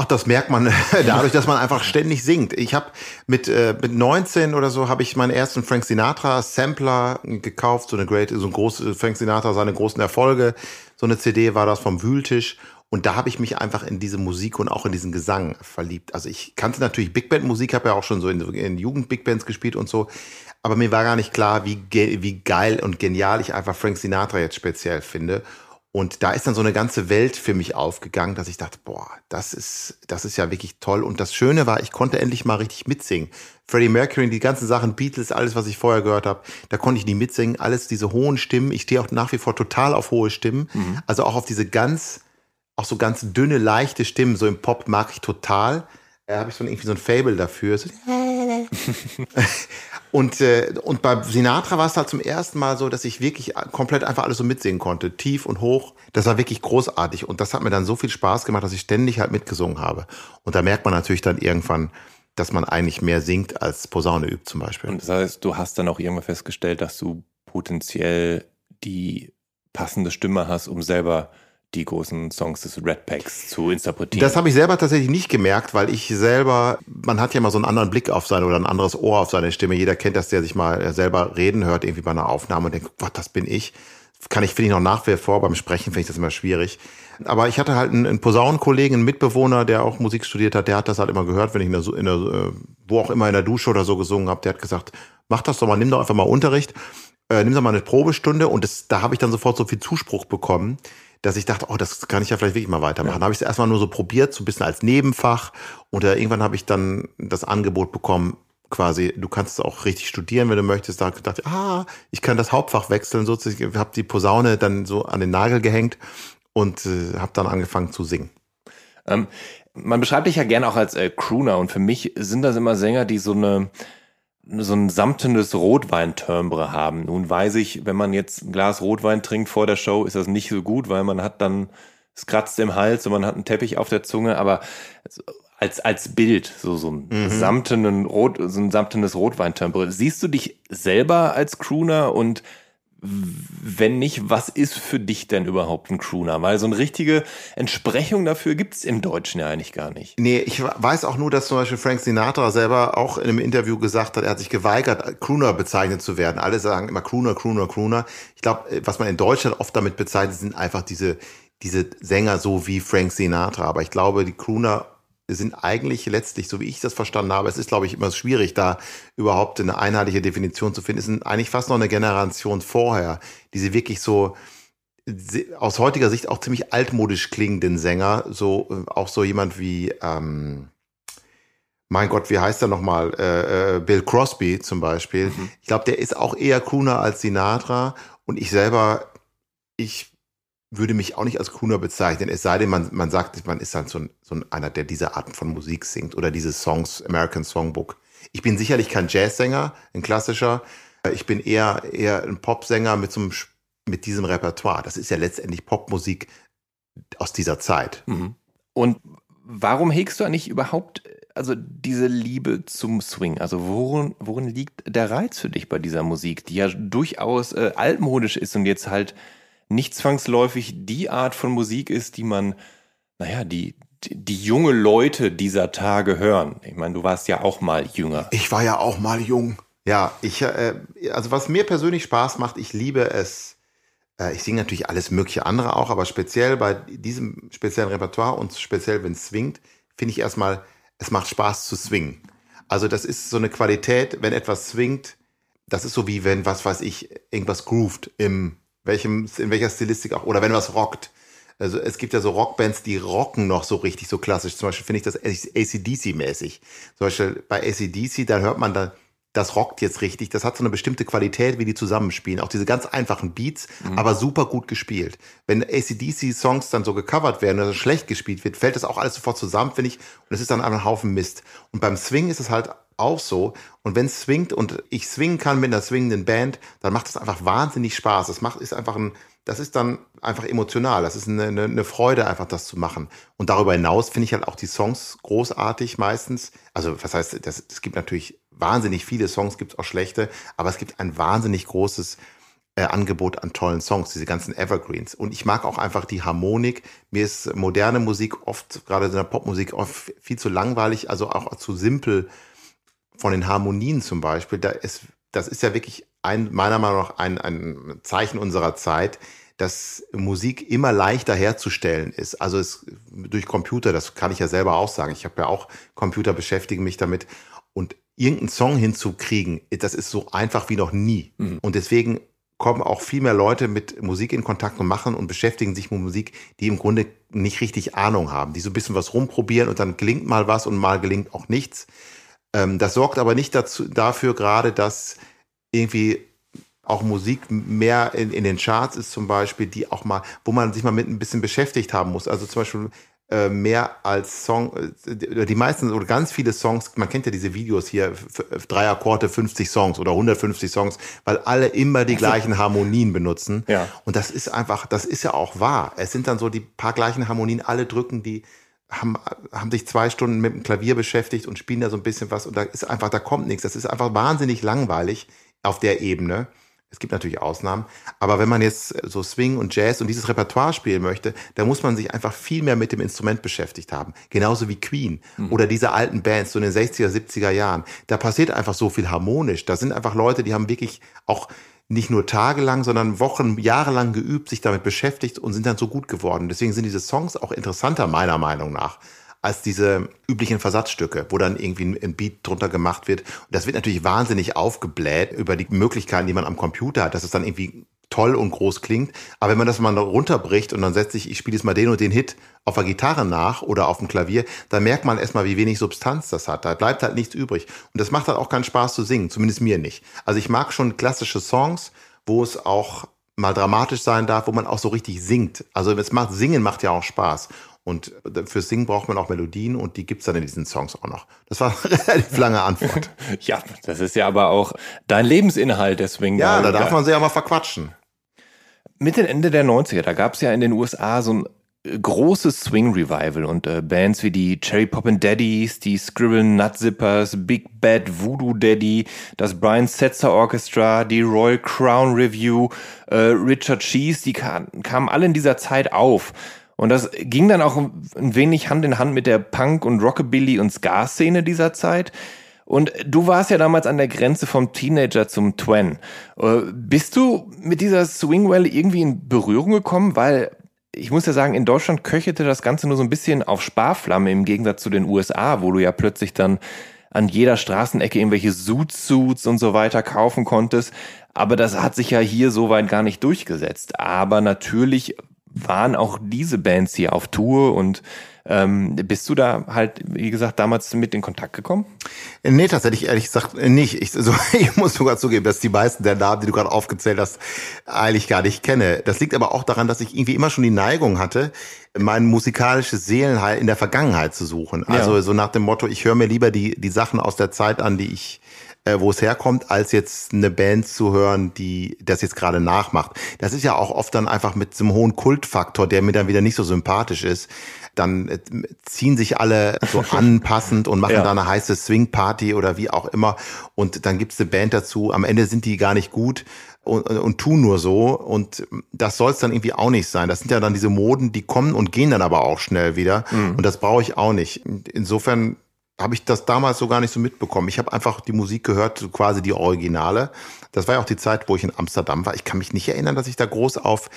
Ach, das merkt man dadurch, dass man einfach ständig singt. Ich habe mit äh, mit 19 oder so habe ich meinen ersten Frank Sinatra Sampler gekauft, so eine great, so ein großes Frank Sinatra seine großen Erfolge. So eine CD war das vom Wühltisch und da habe ich mich einfach in diese Musik und auch in diesen Gesang verliebt. Also ich kannte natürlich Big Band Musik, habe ja auch schon so in, in Jugend Big Bands gespielt und so, aber mir war gar nicht klar, wie wie geil und genial ich einfach Frank Sinatra jetzt speziell finde. Und da ist dann so eine ganze Welt für mich aufgegangen, dass ich dachte, boah, das ist, das ist ja wirklich toll. Und das Schöne war, ich konnte endlich mal richtig mitsingen. Freddie Mercury, die ganzen Sachen, Beatles, alles, was ich vorher gehört habe, da konnte ich nie mitsingen. Alles diese hohen Stimmen. Ich stehe auch nach wie vor total auf hohe Stimmen. Mhm. Also auch auf diese ganz, auch so ganz dünne, leichte Stimmen. So im Pop mag ich total. Da habe ich so irgendwie so ein Fable dafür. So Und, äh, und bei Sinatra war es halt zum ersten Mal so, dass ich wirklich komplett einfach alles so mitsingen konnte. Tief und hoch. Das war wirklich großartig. Und das hat mir dann so viel Spaß gemacht, dass ich ständig halt mitgesungen habe. Und da merkt man natürlich dann irgendwann, dass man eigentlich mehr singt als Posaune übt zum Beispiel. Und das heißt, du hast dann auch irgendwann festgestellt, dass du potenziell die passende Stimme hast, um selber die großen Songs des Red Packs zu interpretieren. Das habe ich selber tatsächlich nicht gemerkt, weil ich selber, man hat ja mal so einen anderen Blick auf seine oder ein anderes Ohr auf seine Stimme. Jeder kennt das, der sich mal selber reden hört, irgendwie bei einer Aufnahme und denkt, was, das bin ich. Kann ich, finde ich noch nach wie vor, beim Sprechen finde ich das immer schwierig. Aber ich hatte halt einen, einen Posaunenkollegen, einen Mitbewohner, der auch Musik studiert hat, der hat das halt immer gehört, wenn ich in der, in der äh, wo auch immer in der Dusche oder so gesungen habe. Der hat gesagt, mach das doch mal, nimm doch einfach mal Unterricht, äh, nimm doch mal eine Probestunde und das, da habe ich dann sofort so viel Zuspruch bekommen dass ich dachte, oh, das kann ich ja vielleicht wirklich mal weitermachen. Ja. Da habe ich es erstmal nur so probiert, so ein bisschen als Nebenfach. Und äh, irgendwann habe ich dann das Angebot bekommen, quasi, du kannst es auch richtig studieren, wenn du möchtest. Da dachte ich, ah, ich kann das Hauptfach wechseln. So, ich habe die Posaune dann so an den Nagel gehängt und äh, habe dann angefangen zu singen. Ähm, man beschreibt dich ja gerne auch als äh, Crooner und für mich sind das immer Sänger, die so eine so ein samtenes Rotweintimbre haben. Nun weiß ich, wenn man jetzt ein Glas Rotwein trinkt vor der Show, ist das nicht so gut, weil man hat dann, es kratzt im Hals und man hat einen Teppich auf der Zunge, aber als, als Bild, so, so ein mhm. samtenen Rot, so ein samtenes Rotweintimbre. Siehst du dich selber als Crooner und wenn nicht, was ist für dich denn überhaupt ein Crooner? Weil so eine richtige Entsprechung dafür gibt's im Deutschen ja eigentlich gar nicht. Nee, ich weiß auch nur, dass zum Beispiel Frank Sinatra selber auch in einem Interview gesagt hat, er hat sich geweigert, Crooner bezeichnet zu werden. Alle sagen immer Crooner, Crooner, Crooner. Ich glaube, was man in Deutschland oft damit bezeichnet, sind einfach diese, diese Sänger so wie Frank Sinatra. Aber ich glaube, die Crooner sind eigentlich letztlich, so wie ich das verstanden habe, es ist, glaube ich, immer schwierig, da überhaupt eine einheitliche Definition zu finden. Es sind eigentlich fast noch eine Generation vorher, die sie wirklich so aus heutiger Sicht auch ziemlich altmodisch klingenden Sänger, so äh, auch so jemand wie ähm, mein Gott, wie heißt er nochmal? Äh, äh, Bill Crosby zum Beispiel. Mhm. Ich glaube, der ist auch eher Crooner als Sinatra. Und ich selber, ich würde mich auch nicht als Crooner bezeichnen, es sei denn, man, man sagt, man ist dann so, ein, so einer, der diese Arten von Musik singt oder diese Songs, American Songbook. Ich bin sicherlich kein Jazzsänger, ein klassischer. Ich bin eher, eher ein Popsänger mit, so einem, mit diesem Repertoire. Das ist ja letztendlich Popmusik aus dieser Zeit. Mhm. Und warum hegst du eigentlich überhaupt also diese Liebe zum Swing? Also worin, worin liegt der Reiz für dich bei dieser Musik, die ja durchaus äh, altmodisch ist und jetzt halt nicht zwangsläufig die Art von Musik ist, die man, naja, die, die junge Leute dieser Tage hören. Ich meine, du warst ja auch mal jünger. Ich war ja auch mal jung. Ja, ich, äh, also was mir persönlich Spaß macht, ich liebe es. Äh, ich singe natürlich alles mögliche andere auch, aber speziell bei diesem speziellen Repertoire und speziell wenn es swingt, finde ich erstmal, es macht Spaß zu swingen. Also das ist so eine Qualität, wenn etwas swingt, das ist so wie wenn, was weiß ich, irgendwas groovt im welchem, in welcher Stilistik auch, oder wenn was rockt. Also es gibt ja so Rockbands, die rocken noch so richtig, so klassisch. Zum Beispiel finde ich das ACDC-mäßig. Zum Beispiel bei ACDC, da hört man da, das rockt jetzt richtig. Das hat so eine bestimmte Qualität, wie die zusammenspielen. Auch diese ganz einfachen Beats, mhm. aber super gut gespielt. Wenn ACDC-Songs dann so gecovert werden oder schlecht gespielt wird, fällt das auch alles sofort zusammen, finde ich. Und es ist dann ein Haufen Mist. Und beim Swing ist es halt auch so. Und wenn es swingt und ich swingen kann mit einer swingenden Band, dann macht es einfach wahnsinnig Spaß. Das macht, ist einfach ein, das ist dann einfach emotional. Das ist eine, eine, eine Freude, einfach das zu machen. Und darüber hinaus finde ich halt auch die Songs großartig meistens. Also, was heißt, es gibt natürlich wahnsinnig viele Songs, gibt es auch schlechte, aber es gibt ein wahnsinnig großes äh, Angebot an tollen Songs, diese ganzen Evergreens. Und ich mag auch einfach die Harmonik. Mir ist moderne Musik oft, gerade in der Popmusik, oft viel zu langweilig, also auch zu simpel von den Harmonien zum Beispiel, da ist, das ist ja wirklich ein, meiner Meinung nach ein, ein Zeichen unserer Zeit, dass Musik immer leichter herzustellen ist. Also es durch Computer, das kann ich ja selber auch sagen. Ich habe ja auch Computer beschäftigen mich damit und irgendeinen Song hinzukriegen, das ist so einfach wie noch nie. Mhm. Und deswegen kommen auch viel mehr Leute mit Musik in Kontakt und machen und beschäftigen sich mit Musik, die im Grunde nicht richtig Ahnung haben, die so ein bisschen was rumprobieren und dann gelingt mal was und mal gelingt auch nichts. Ähm, das sorgt aber nicht dazu, dafür gerade, dass irgendwie auch Musik mehr in, in den Charts ist zum Beispiel, die auch mal, wo man sich mal mit ein bisschen beschäftigt haben muss. Also zum Beispiel äh, mehr als Song, äh, die meisten oder ganz viele Songs, man kennt ja diese Videos hier, drei Akkorde, 50 Songs oder 150 Songs, weil alle immer die gleichen Harmonien benutzen. Ja. Und das ist einfach, das ist ja auch wahr. Es sind dann so die paar gleichen Harmonien, alle drücken die, haben, haben sich zwei Stunden mit dem Klavier beschäftigt und spielen da so ein bisschen was und da ist einfach, da kommt nichts. Das ist einfach wahnsinnig langweilig auf der Ebene. Es gibt natürlich Ausnahmen, aber wenn man jetzt so Swing und Jazz und dieses Repertoire spielen möchte, dann muss man sich einfach viel mehr mit dem Instrument beschäftigt haben. Genauso wie Queen mhm. oder diese alten Bands, so in den 60er, 70er Jahren. Da passiert einfach so viel harmonisch. Da sind einfach Leute, die haben wirklich auch nicht nur tagelang, sondern Wochen, jahrelang geübt, sich damit beschäftigt und sind dann so gut geworden. Deswegen sind diese Songs auch interessanter, meiner Meinung nach als diese üblichen Versatzstücke, wo dann irgendwie ein Beat drunter gemacht wird. Und das wird natürlich wahnsinnig aufgebläht über die Möglichkeiten, die man am Computer hat, dass es dann irgendwie toll und groß klingt. Aber wenn man das mal runterbricht und dann setzt sich, ich spiele jetzt mal den und den Hit auf der Gitarre nach oder auf dem Klavier, dann merkt man erstmal, wie wenig Substanz das hat. Da bleibt halt nichts übrig. Und das macht halt auch keinen Spaß zu singen, zumindest mir nicht. Also ich mag schon klassische Songs, wo es auch mal dramatisch sein darf, wo man auch so richtig singt. Also es macht, singen macht ja auch Spaß. Und fürs Singen braucht man auch Melodien und die gibt's dann in diesen Songs auch noch. Das war eine relativ lange Antwort. ja, das ist ja aber auch dein Lebensinhalt, Swing. Ja, da darf man sich ja mal verquatschen. Mitte, Ende der 90er, da gab's ja in den USA so ein äh, großes Swing-Revival und äh, Bands wie die Cherry Poppin' Daddies, die Scribble Nut Zippers, Big Bad Voodoo Daddy, das Brian Setzer Orchestra, die Royal Crown Review, äh, Richard Cheese, die kamen alle in dieser Zeit auf. Und das ging dann auch ein wenig Hand in Hand mit der Punk- und Rockabilly- und Ska-Szene dieser Zeit. Und du warst ja damals an der Grenze vom Teenager zum Twen. Äh, bist du mit dieser Swingwelle irgendwie in Berührung gekommen? Weil ich muss ja sagen, in Deutschland köchelte das Ganze nur so ein bisschen auf Sparflamme im Gegensatz zu den USA, wo du ja plötzlich dann an jeder Straßenecke irgendwelche Suits und so weiter kaufen konntest. Aber das hat sich ja hier so weit gar nicht durchgesetzt. Aber natürlich waren auch diese Bands hier auf Tour und ähm, bist du da halt, wie gesagt, damals mit in Kontakt gekommen? Nee, tatsächlich ehrlich gesagt nicht. Ich, so, ich muss sogar zugeben, dass die meisten der Namen, die du gerade aufgezählt hast, eigentlich gar nicht kenne. Das liegt aber auch daran, dass ich irgendwie immer schon die Neigung hatte, mein musikalisches Seelenheil in der Vergangenheit zu suchen. Also ja. so nach dem Motto, ich höre mir lieber die, die Sachen aus der Zeit an, die ich äh, wo es herkommt, als jetzt eine Band zu hören, die das jetzt gerade nachmacht. Das ist ja auch oft dann einfach mit so einem hohen Kultfaktor, der mir dann wieder nicht so sympathisch ist. Dann äh, ziehen sich alle so anpassend und machen ja. da eine heiße Swing-Party oder wie auch immer. Und dann gibt's eine Band dazu. Am Ende sind die gar nicht gut und, und tun nur so. Und das soll es dann irgendwie auch nicht sein. Das sind ja dann diese Moden, die kommen und gehen dann aber auch schnell wieder. Mhm. Und das brauche ich auch nicht. Insofern habe ich das damals so gar nicht so mitbekommen. Ich habe einfach die Musik gehört, so quasi die Originale. Das war ja auch die Zeit, wo ich in Amsterdam war. Ich kann mich nicht erinnern, dass ich da groß auf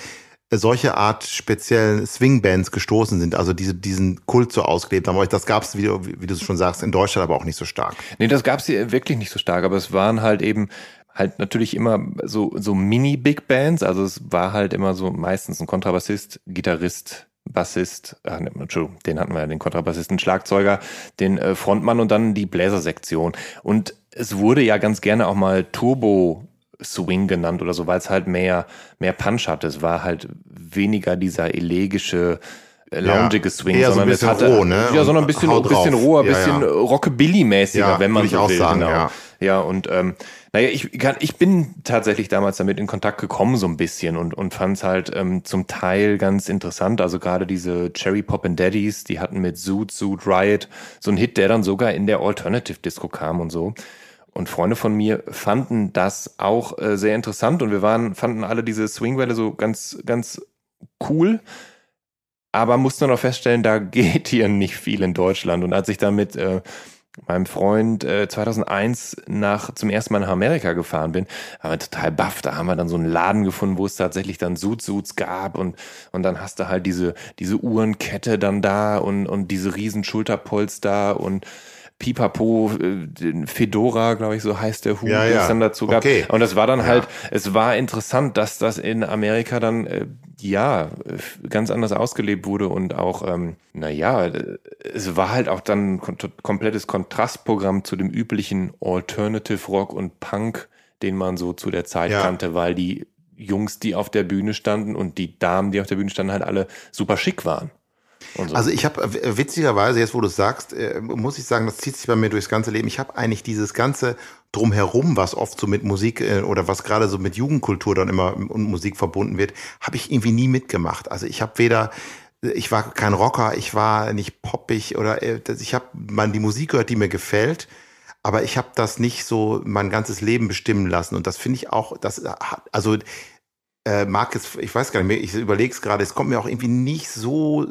solche Art speziellen Swingbands gestoßen sind, also diese, diesen Kult so ausgelebt haben. Das gab es, wie, wie, du schon sagst, in Deutschland aber auch nicht so stark. Nee, das gab es wirklich nicht so stark, aber es waren halt eben halt natürlich immer so, so Mini-Big Bands, also es war halt immer so meistens ein Kontrabassist, Gitarrist, Bassist, ach, ne, Entschuldigung, den hatten wir ja, den Kontrabassisten, Schlagzeuger, den äh, Frontmann und dann die Bläsersektion. Und es wurde ja ganz gerne auch mal Turbo Swing genannt oder so, weil es halt mehr, mehr Punch hatte. Es war halt weniger dieser elegische, äh, loungige Swing, ja, sondern so es hatte, roh, ne? ja, sondern ein bisschen, ein bisschen roher, ein bisschen ja, ja. Rockabilly-mäßiger, wenn man so will. Sagen, genau. Ja. ja, und ähm, naja, ich, kann, ich bin tatsächlich damals damit in Kontakt gekommen, so ein bisschen, und, und fand es halt ähm, zum Teil ganz interessant. Also gerade diese Cherry Pop and Daddies, die hatten mit Zoot, Zoot, Riot so einen Hit, der dann sogar in der Alternative Disco kam und so. Und Freunde von mir fanden das auch äh, sehr interessant und wir waren, fanden alle diese Swingwelle so ganz, ganz cool aber mussten dann auch feststellen, da geht hier nicht viel in Deutschland. Und als ich dann mit äh, meinem Freund äh, 2001 nach zum ersten Mal nach Amerika gefahren bin, war total baff. Da haben wir dann so einen Laden gefunden, wo es tatsächlich dann Suits gab und und dann hast du halt diese diese Uhrenkette dann da und und diese riesen Schulterpolster und Pipapo, äh, Fedora, glaube ich, so heißt der Hut, Ja, ja. es dann dazu gab. Okay. Und das war dann Ja. halt, es war interessant, dass das in Amerika dann, äh, ja, ganz anders ausgelebt wurde und auch, ähm, naja, äh, es war halt auch dann ein komplettes Kontrastprogramm zu dem üblichen Alternative Rock und Punk, den man so zu der Zeit Ja. kannte, weil die Jungs, die auf der Bühne standen und die Damen, die auf der Bühne standen, halt alle super schick waren. So. Also ich habe witzigerweise, jetzt wo du es sagst, äh, muss ich sagen, das zieht sich bei mir durchs ganze Leben. Ich habe eigentlich dieses ganze drumherum, was oft so mit Musik äh, oder was gerade so mit Jugendkultur dann immer und Musik verbunden wird, habe ich irgendwie nie mitgemacht. Also ich habe weder ich war kein Rocker, ich war nicht poppig oder äh, ich habe man die Musik gehört, die mir gefällt, aber ich habe das nicht so mein ganzes Leben bestimmen lassen und das finde ich auch, das also äh, mag es, ich weiß gar nicht mehr, ich überlege es gerade, es kommt mir auch irgendwie nicht so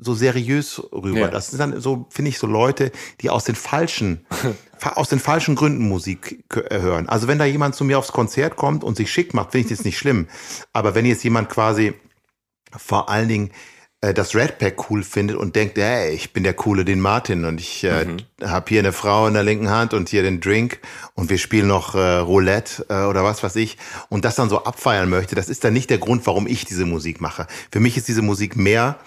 so seriös rüber. Ja. Das sind dann so, finde ich, so Leute, die aus den falschen, fa- aus den falschen Gründen Musik äh, hören. Also wenn da jemand zu mir aufs Konzert kommt und sich schick macht, finde ich das nicht schlimm. Aber wenn jetzt jemand quasi vor allen Dingen äh, das Red Pack cool findet und denkt, hey, ich bin der coole den Martin und ich äh, Mhm. habe hier eine Frau in der linken Hand und hier den Drink und wir spielen noch äh, Roulette äh, oder was weiß ich und das dann so abfeiern möchte, das ist dann nicht der Grund, warum ich diese Musik mache. Für mich ist diese Musik mehr,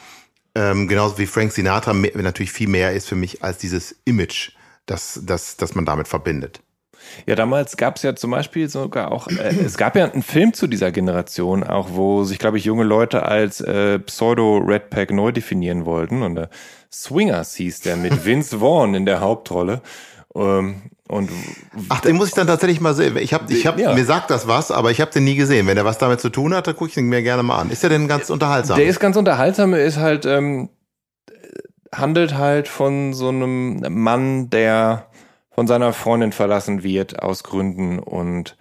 ähm, genauso wie Frank Sinatra mehr, natürlich viel mehr ist für mich als dieses Image, das, das, das man damit verbindet. Ja, damals gab es ja zum Beispiel sogar auch, äh, es gab ja einen Film zu dieser Generation, auch wo sich, glaube ich, junge Leute als äh, Pseudo-Red Pack neu definieren wollten. Und äh, Swingers hieß der mit Vince Vaughn in der Hauptrolle. Ähm, und Ach, den muss ich dann tatsächlich mal sehen. Ich hab, ich hab, Ja. mir sagt das was, aber ich habe den nie gesehen. Wenn er was damit zu tun hat, dann gucke ich ihn mir gerne mal an. Ist der denn ganz unterhaltsam? der ist ganz unterhaltsam, er ist halt, ähm, handelt halt von so einem Mann, der von seiner Freundin verlassen wird aus Gründen und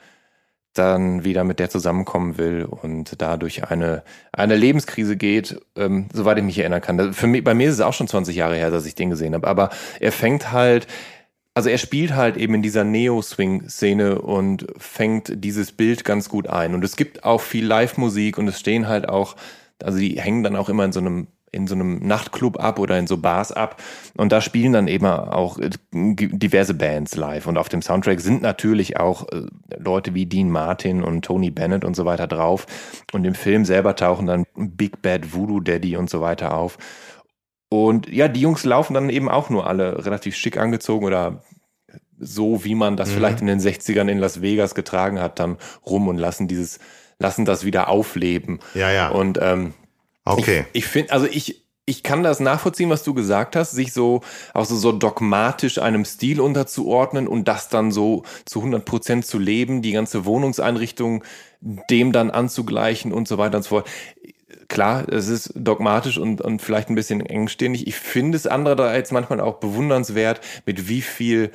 dann wieder mit der zusammenkommen will und dadurch eine, eine Lebenskrise geht, ähm, soweit ich mich erinnern kann. Für mich, bei mir ist es auch schon 20 Jahre her, dass ich den gesehen habe, aber er fängt halt, also er spielt halt eben in dieser Neo-Swing-Szene und fängt dieses Bild ganz gut ein. Und es gibt auch viel Live-Musik und es stehen halt auch, also die hängen dann auch immer in so einem in so einem Nachtclub ab oder in so Bars ab. Und da spielen dann eben auch äh, diverse Bands live. Und auf dem Soundtrack sind natürlich auch äh, Leute wie Dean Martin und Tony Bennett und so weiter drauf. Und im Film selber tauchen dann Big Bad Voodoo Daddy und so weiter auf und ja, die Jungs laufen dann eben auch nur alle relativ schick angezogen oder so, wie man das Mhm. vielleicht in den 60ern in Las Vegas getragen hat, dann rum und lassen dieses, lassen das wieder aufleben. Ja, ja. Und ähm, okay. ich, ich finde, also ich, ich kann das nachvollziehen, was du gesagt hast, sich so auch so, so dogmatisch einem Stil unterzuordnen und das dann so zu 100 Prozent zu leben, die ganze Wohnungseinrichtung dem dann anzugleichen und so weiter und so fort. Klar, es ist dogmatisch und, und vielleicht ein bisschen engstirnig. Ich finde es andererseits manchmal auch bewundernswert, mit wie viel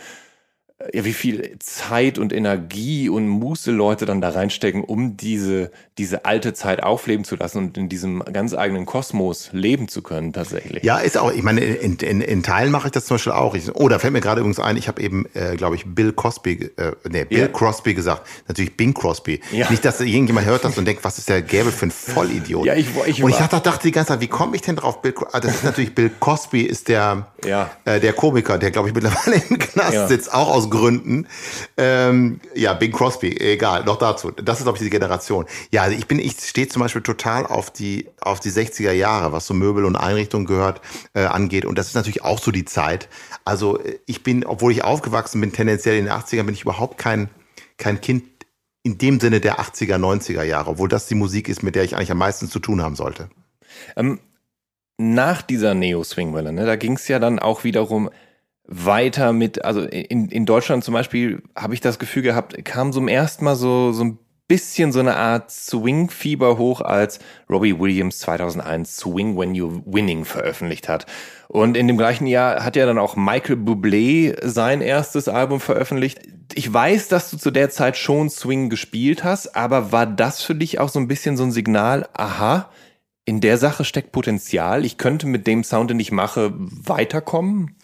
ja, wie viel Zeit und Energie und Muße Leute dann da reinstecken, um diese, diese alte Zeit aufleben zu lassen und in diesem ganz eigenen Kosmos leben zu können, tatsächlich. Ja, ist auch, ich meine, in, in, in Teilen mache ich das zum Beispiel auch. Ich, oh, da fällt mir gerade übrigens ein, ich habe eben, äh, glaube ich, Bill Cosby, äh, nee, Bill Ja. Crosby gesagt. Natürlich Bing Crosby. Ja. Nicht, dass irgendjemand hört das und denkt, was ist der Gäbe für ein Vollidiot. Ja, ich- ich und ich dachte, dachte die ganze Zeit, wie komme ich denn drauf? Bill, ah, das ist natürlich Bill Cosby, ist der, Ja. äh, der Komiker, der, glaube ich, mittlerweile im Knast sitzt, auch aus Gründen. Ähm, ja, Bing Crosby, egal, noch dazu. Das ist, glaube ich, die Generation. Ja, also ich bin, ich stehe zum Beispiel total auf die, auf die 60er Jahre, was so Möbel und Einrichtungen gehört, äh, angeht. Und das ist natürlich auch so die Zeit. Also äh, ich bin, obwohl ich aufgewachsen bin, tendenziell in den 80ern, bin ich überhaupt kein, kein Kind in dem Sinne der 80er, 90er Jahre, obwohl das die Musik ist, mit der ich eigentlich am meisten zu tun haben sollte. Ähm, nach dieser Neo-Swing-Welle, ne, da ging es ja dann auch wiederum weiter mit, also in, in Deutschland zum Beispiel habe ich das Gefühl gehabt, kam zum ersten Mal so, so ein bisschen so eine Art Swing-Fieber hoch, als Robbie Williams 2001 Swing When You're Winning veröffentlicht hat. Und in dem gleichen Jahr hat ja dann auch Michael Bublé sein erstes Album veröffentlicht. Ich weiß, dass du zu der Zeit schon Swing gespielt hast, aber war das für dich auch so ein bisschen so ein Signal, aha, in der Sache steckt Potenzial. Ich könnte mit dem Sound, den ich mache, weiterkommen.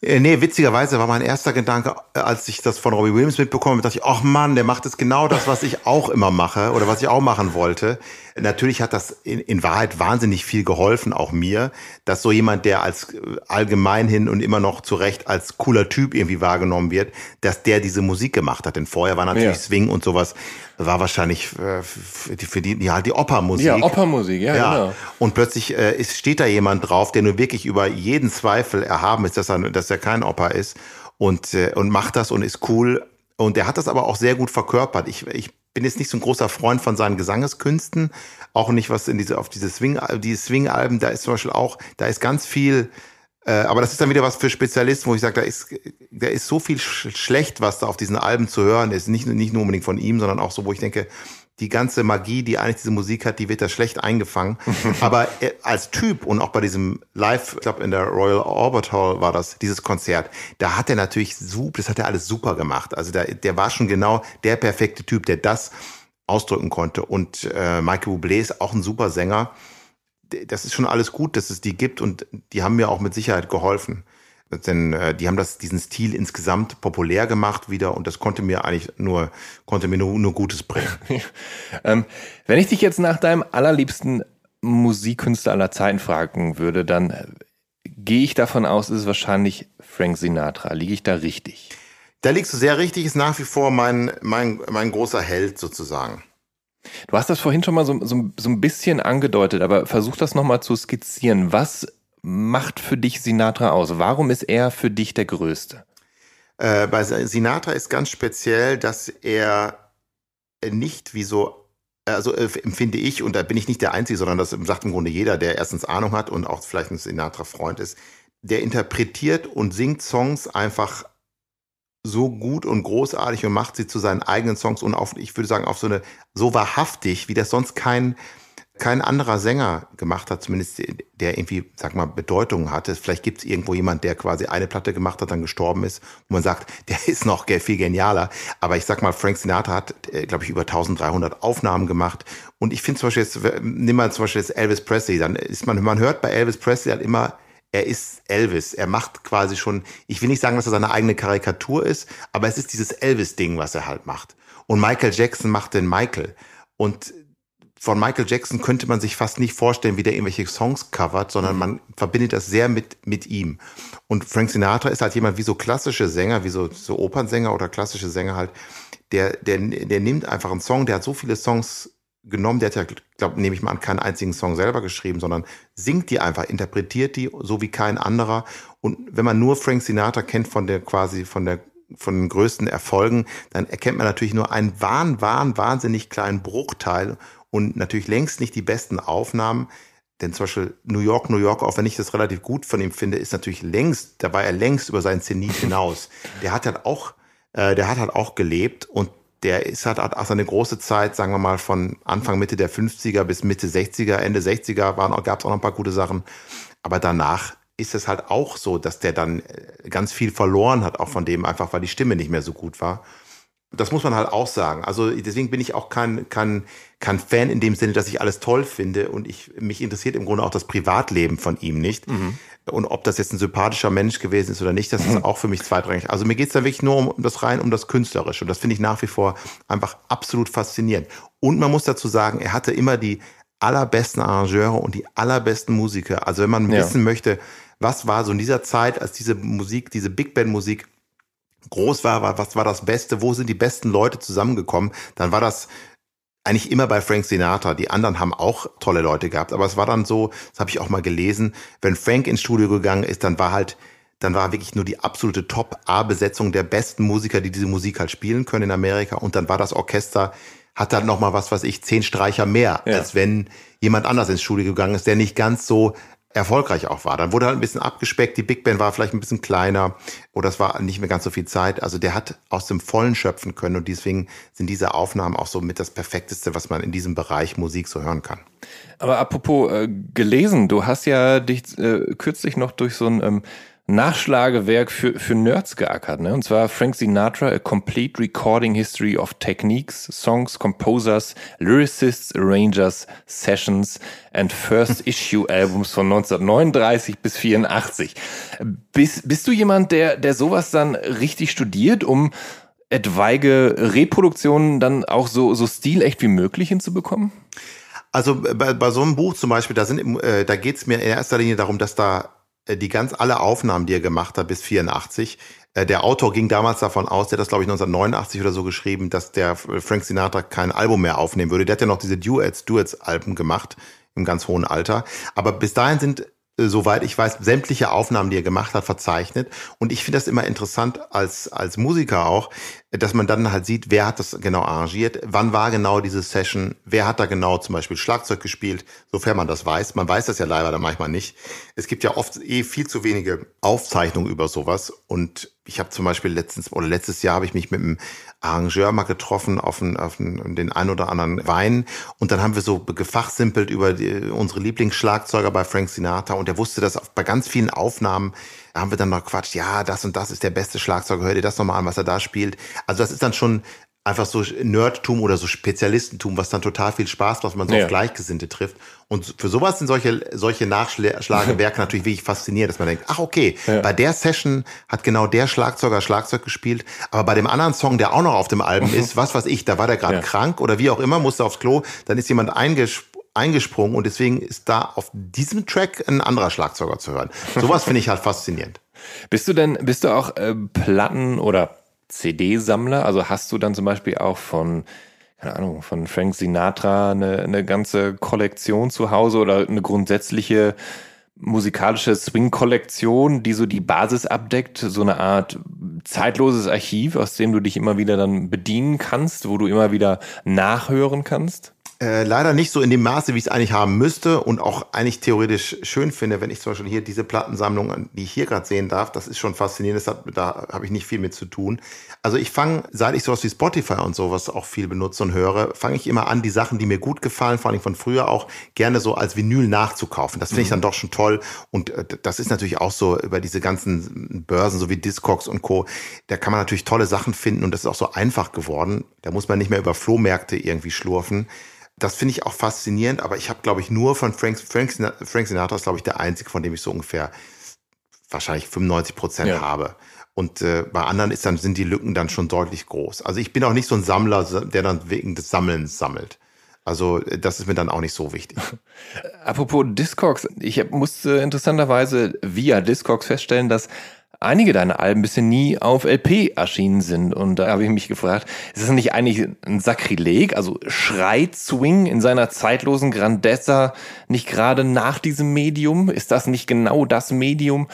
Äh, nee, witzigerweise war mein erster Gedanke, äh, als ich das von Robbie Williams mitbekommen habe, dachte ich, ach Mann, der macht jetzt genau das, was ich auch immer mache oder was ich auch machen wollte. Natürlich hat das in, in Wahrheit wahnsinnig viel geholfen, auch mir, dass so jemand, der als äh, allgemein hin und immer noch zu Recht als cooler Typ irgendwie wahrgenommen wird, dass der diese Musik gemacht hat. Denn vorher war natürlich ja. Swing und sowas, war wahrscheinlich für die, für die, ja, die Opermusik. Ja, Opermusik, ja, ja. genau. Und plötzlich äh, ist, steht da jemand drauf, der nur wirklich über jeden Zweifel erhaben ist, dass er, dass er kein Oper ist und, äh, und macht das und ist cool. Und der hat das aber auch sehr gut verkörpert. Ich, ich bin jetzt nicht so ein großer Freund von seinen Gesangeskünsten, auch nicht was in diese auf diese Swing die Swing Alben, da ist zum Beispiel auch, da ist ganz viel äh, aber das ist dann wieder was für Spezialisten, wo ich sage, da ist, da ist so viel sch schlecht, was da auf diesen Alben zu hören ist. Nicht, nicht nur unbedingt von ihm, sondern auch so, wo ich denke, die ganze Magie, die eigentlich diese Musik hat, die wird da schlecht eingefangen. Aber als Typ und auch bei diesem Live, ich glaube in der Royal Albert Hall war das, dieses Konzert, da hat er natürlich super, das hat er alles super gemacht. Also der, der war schon genau der perfekte Typ, der das ausdrücken konnte. Und äh, Michael Bublé ist auch ein super Sänger. Das ist schon alles gut, dass es die gibt und die haben mir auch mit Sicherheit geholfen. Denn äh, die haben das, diesen Stil insgesamt populär gemacht wieder und das konnte mir eigentlich nur, konnte mir nur, nur Gutes bringen. ähm, wenn ich dich jetzt nach deinem allerliebsten Musikkünstler aller Zeiten fragen würde, dann äh, gehe ich davon aus, ist es wahrscheinlich Frank Sinatra. Liege ich da richtig? Da liegst du sehr richtig, ist nach wie vor mein, mein, mein großer Held sozusagen. Du hast das vorhin schon mal so, so, so ein bisschen angedeutet, aber versuch das nochmal zu skizzieren. Was macht für dich Sinatra aus? Warum ist er für dich der Größte? Äh, bei Sinatra ist ganz speziell, dass er nicht wie so, also äh, empfinde ich, und da bin ich nicht der Einzige, sondern das sagt im Grunde jeder, der erstens Ahnung hat und auch vielleicht ein Sinatra-Freund ist, der interpretiert und singt Songs einfach so gut und großartig und macht sie zu seinen eigenen Songs und auf, ich würde sagen, auf so eine, so wahrhaftig, wie das sonst kein kein anderer Sänger gemacht hat, zumindest der irgendwie, sag mal, Bedeutung hatte. Vielleicht gibt es irgendwo jemand, der quasi eine Platte gemacht hat, dann gestorben ist, wo man sagt, der ist noch viel genialer. Aber ich sag mal, Frank Sinatra hat, äh, glaube ich, über 1300 Aufnahmen gemacht. Und ich finde zum Beispiel jetzt, nimm mal zum Beispiel jetzt Elvis Presley, dann ist man, man hört bei Elvis Presley halt immer, er ist Elvis. Er macht quasi schon, ich will nicht sagen, dass er seine eigene Karikatur ist, aber es ist dieses Elvis-Ding, was er halt macht. Und Michael Jackson macht den Michael. Und von Michael Jackson könnte man sich fast nicht vorstellen, wie der irgendwelche Songs covert, sondern mhm. man verbindet das sehr mit, mit ihm. Und Frank Sinatra ist halt jemand wie so klassische Sänger, wie so, so Opernsänger oder klassische Sänger halt, der, der, der nimmt einfach einen Song, der hat so viele Songs genommen, der hat ja, glaube nehme ich mal an, keinen einzigen Song selber geschrieben, sondern singt die einfach, interpretiert die, so wie kein anderer. Und wenn man nur Frank Sinatra kennt von der quasi, von der von den größten Erfolgen, dann erkennt man natürlich nur einen wahn, wahn, wahnsinnig kleinen Bruchteil und natürlich längst nicht die besten Aufnahmen. Denn zum Beispiel New York, New York, auch wenn ich das relativ gut von ihm finde, ist natürlich längst, da war er längst über seinen Zenit hinaus. Der hat halt auch, äh, der hat halt auch gelebt und der ist halt auch seine große Zeit, sagen wir mal, von Anfang, Mitte der 50er bis Mitte 60er, Ende 60er gab es auch noch ein paar gute Sachen. Aber danach ist es halt auch so, dass der dann äh, ganz viel verloren hat, auch von dem, einfach weil die Stimme nicht mehr so gut war. Das muss man halt auch sagen. Also deswegen bin ich auch kein, kein, kein Fan in dem Sinne, dass ich alles toll finde und ich mich interessiert im Grunde auch das Privatleben von ihm nicht. Mhm. Und ob das jetzt ein sympathischer Mensch gewesen ist oder nicht, das ist auch für mich zweitrangig. Also mir geht's da wirklich nur um, um das rein, um das Künstlerische. Und das finde ich nach wie vor einfach absolut faszinierend. Und man muss dazu sagen, er hatte immer die allerbesten Arrangeure und die allerbesten Musiker. Also wenn man ja. wissen möchte, was war so in dieser Zeit, als diese Musik, diese Big Band Musik groß war, was war das Beste, wo sind die besten Leute zusammengekommen, dann war das eigentlich immer bei Frank Sinatra. Die anderen haben auch tolle Leute gehabt, aber es war dann so, das habe ich auch mal gelesen, wenn Frank ins Studio gegangen ist, dann war halt dann war wirklich nur die absolute Top-A-Besetzung der besten Musiker, die diese Musik halt spielen können in Amerika. Und dann war das Orchester, hat dann nochmal was, was ich, zehn Streicher mehr, ja. als wenn jemand anders ins Studio gegangen ist, der nicht ganz so erfolgreich auch war. Dann wurde halt ein bisschen abgespeckt, die Big Band war vielleicht ein bisschen kleiner oder es war nicht mehr ganz so viel Zeit. Also der hat aus dem Vollen schöpfen können und deswegen sind diese Aufnahmen auch so mit das Perfekteste, was man in diesem Bereich Musik so hören kann. Aber apropos äh, gelesen, du hast ja dich äh, kürzlich noch durch so ein ähm, Nachschlagewerk für, für Nerds geackert, ne? Und zwar Frank Sinatra, A Complete Recording History of Techniques, Songs, Composers, Lyricists, Arrangers, Sessions and First Issue Albums von 1939 bis 84. Bist, bist du jemand, der, der sowas dann richtig studiert, um etwaige Reproduktionen dann auch so, so stilecht wie möglich hinzubekommen? Also bei, bei so einem Buch zum Beispiel, da, sind, äh, da geht es mir in erster Linie darum, dass da die ganz alle Aufnahmen, die er gemacht hat bis 84, äh, der Autor ging damals davon aus, der hat das glaube ich 1989 oder so geschrieben, dass der Frank Sinatra kein Album mehr aufnehmen würde. Der hat ja noch diese Duets, Duets-Alben gemacht im ganz hohen Alter. Aber bis dahin sind äh, soweit ich weiß, sämtliche Aufnahmen, die er gemacht hat, verzeichnet. Und ich finde das immer interessant als, als Musiker auch, dass man dann halt sieht, wer hat das genau arrangiert, wann war genau diese Session, wer hat da genau zum Beispiel Schlagzeug gespielt, sofern man das weiß. Man weiß das ja leider dann manchmal nicht. Es gibt ja oft eh viel zu wenige Aufzeichnungen über sowas. Und ich habe zum Beispiel letztens oder letztes Jahr habe ich mich mit einem Arrangeur mal getroffen auf, einen, auf einen, den ein oder anderen Wein und dann haben wir so gefachsimpelt über die, unsere Lieblingsschlagzeuger bei Frank Sinatra und der wusste, dass bei ganz vielen Aufnahmen haben wir dann noch quatscht, ja, das und das ist der beste Schlagzeuger, hör dir das nochmal an, was er da spielt. Also das ist dann schon einfach so Nerdtum oder so Spezialistentum, was dann total viel Spaß macht, wenn man so ja. auf Gleichgesinnte trifft. Und für sowas sind solche, solche Nachschlagewerke natürlich wirklich faszinierend, dass man denkt, ach okay, ja. bei der Session hat genau der Schlagzeuger Schlagzeug gespielt, aber bei dem anderen Song, der auch noch auf dem Album ist, was weiß ich, da war der gerade ja. krank oder wie auch immer, musste aufs Klo, dann ist jemand eingesprungen eingesprungen und deswegen ist da auf diesem Track ein anderer Schlagzeuger zu hören. Sowas finde ich halt faszinierend. Bist du denn, bist du auch äh, Platten oder CD-Sammler? Also hast du dann zum Beispiel auch von, keine Ahnung, von Frank Sinatra eine, eine ganze Kollektion zu Hause oder eine grundsätzliche musikalische Swing-Kollektion, die so die Basis abdeckt, so eine Art zeitloses Archiv, aus dem du dich immer wieder dann bedienen kannst, wo du immer wieder nachhören kannst? Äh, leider nicht so in dem Maße, wie ich es eigentlich haben müsste und auch eigentlich theoretisch schön finde, wenn ich zum Beispiel hier diese Plattensammlung, die ich hier gerade sehen darf, das ist schon faszinierend, das hat, da habe ich nicht viel mit zu tun. Also ich fange, seit ich sowas wie Spotify und sowas auch viel benutze und höre, fange ich immer an, die Sachen, die mir gut gefallen, vor allem von früher auch, gerne so als Vinyl nachzukaufen. Das finde ich mhm. dann doch schon toll und äh, das ist natürlich auch so über diese ganzen Börsen, so wie Discogs und Co., da kann man natürlich tolle Sachen finden und das ist auch so einfach geworden. Da muss man nicht mehr über Flohmärkte irgendwie schlurfen das finde ich auch faszinierend, aber ich habe, glaube ich, nur von Frank, Frank, Frank Sinatra ist, glaube ich, der einzige, von dem ich so ungefähr wahrscheinlich 95 Prozent ja. habe. Und äh, bei anderen ist dann, sind die Lücken dann schon deutlich groß. Also ich bin auch nicht so ein Sammler, der dann wegen des Sammelns sammelt. Also das ist mir dann auch nicht so wichtig. Apropos Discogs, ich musste interessanterweise via Discogs feststellen, dass einige deiner Alben bisher nie auf LP erschienen sind. Und da habe ich mich gefragt, ist das nicht eigentlich ein Sakrileg? Also schreit Swing in seiner zeitlosen Grandezza nicht gerade nach diesem Medium? Ist das nicht genau das Medium?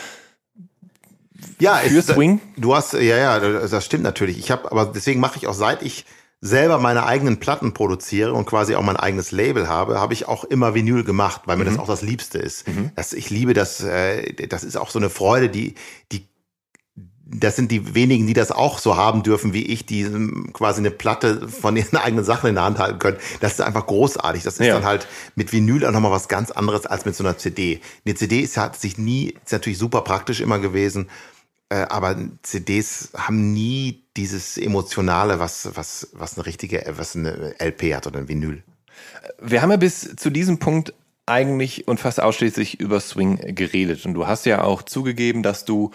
Ja, für ist, Swing? Du hast, ja, ja, das stimmt natürlich. Ich habe, aber deswegen mache ich auch seit ich selber meine eigenen Platten produziere und quasi auch mein eigenes Label habe, habe ich auch immer Vinyl gemacht, weil mir mhm. das auch das Liebste ist. Mhm. Das, ich liebe das, äh, das ist auch so eine Freude, die, die das sind die wenigen, die das auch so haben dürfen wie ich, die ähm, quasi eine Platte von ihren eigenen Sachen in der Hand halten können. Das ist einfach großartig. Das ist ja. dann halt mit Vinyl auch nochmal was ganz anderes als mit so einer CD. Eine CD ist, hat sich nie, ist natürlich super praktisch immer gewesen, äh, aber CDs haben nie dieses Emotionale, was, was, was eine richtige, was eine LP hat oder ein Vinyl. Wir haben ja bis zu diesem Punkt eigentlich und fast ausschließlich über Swing geredet. Und du hast ja auch zugegeben, dass du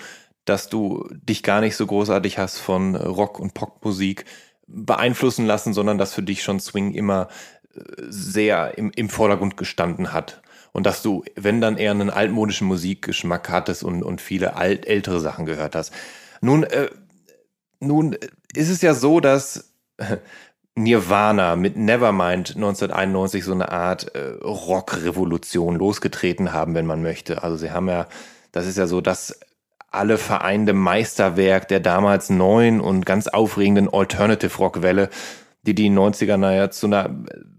dass du dich gar nicht so großartig hast von Rock- und Popmusik beeinflussen lassen, sondern dass für dich schon Swing immer äh, sehr im, im Vordergrund gestanden hat. Und dass du, wenn dann eher einen altmodischen Musikgeschmack hattest und, und viele alt, ältere Sachen gehört hast. Nun, äh, nun ist es ja so, dass Nirvana mit Nevermind 1991 so eine Art äh, Rockrevolution losgetreten haben, wenn man möchte. Also sie haben ja, das ist ja so das alle vereinde Meisterwerk der damals neuen und ganz aufregenden Alternative Rock Welle, die die 90er naja zu einer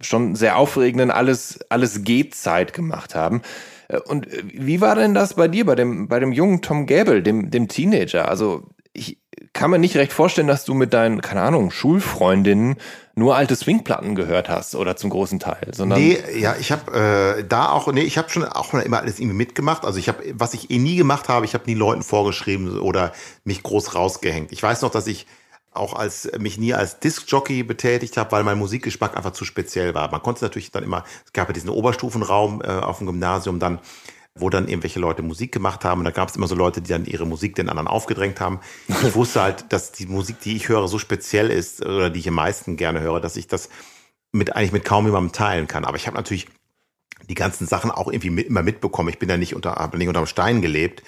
schon sehr aufregenden alles alles geht Zeit gemacht haben. Äh, und wie war denn das bei dir bei dem bei dem jungen Tom Gable, dem dem Teenager? Also ich kann mir nicht recht vorstellen, dass du mit deinen, keine Ahnung, Schulfreundinnen nur alte Swingplatten gehört hast oder zum großen Teil, sondern Nee, ja, ich habe äh, da auch, nee, ich habe schon auch immer alles irgendwie mitgemacht. Also ich habe, was ich eh nie gemacht habe, ich habe nie Leuten vorgeschrieben oder mich groß rausgehängt. Ich weiß noch, dass ich auch als mich nie als Discjockey betätigt habe, weil mein Musikgeschmack einfach zu speziell war. Man konnte natürlich dann immer, es gab ja diesen Oberstufenraum äh, auf dem Gymnasium dann, wo dann irgendwelche Leute Musik gemacht haben. Und da gab es immer so Leute, die dann ihre Musik den anderen aufgedrängt haben. Ich wusste halt, dass die Musik, die ich höre, so speziell ist oder die ich am meisten gerne höre, dass ich das mit eigentlich mit kaum jemandem teilen kann. Aber ich habe natürlich die ganzen Sachen auch irgendwie mit, immer mitbekommen. Ich bin ja nicht unter, nicht unterm Stein gelebt.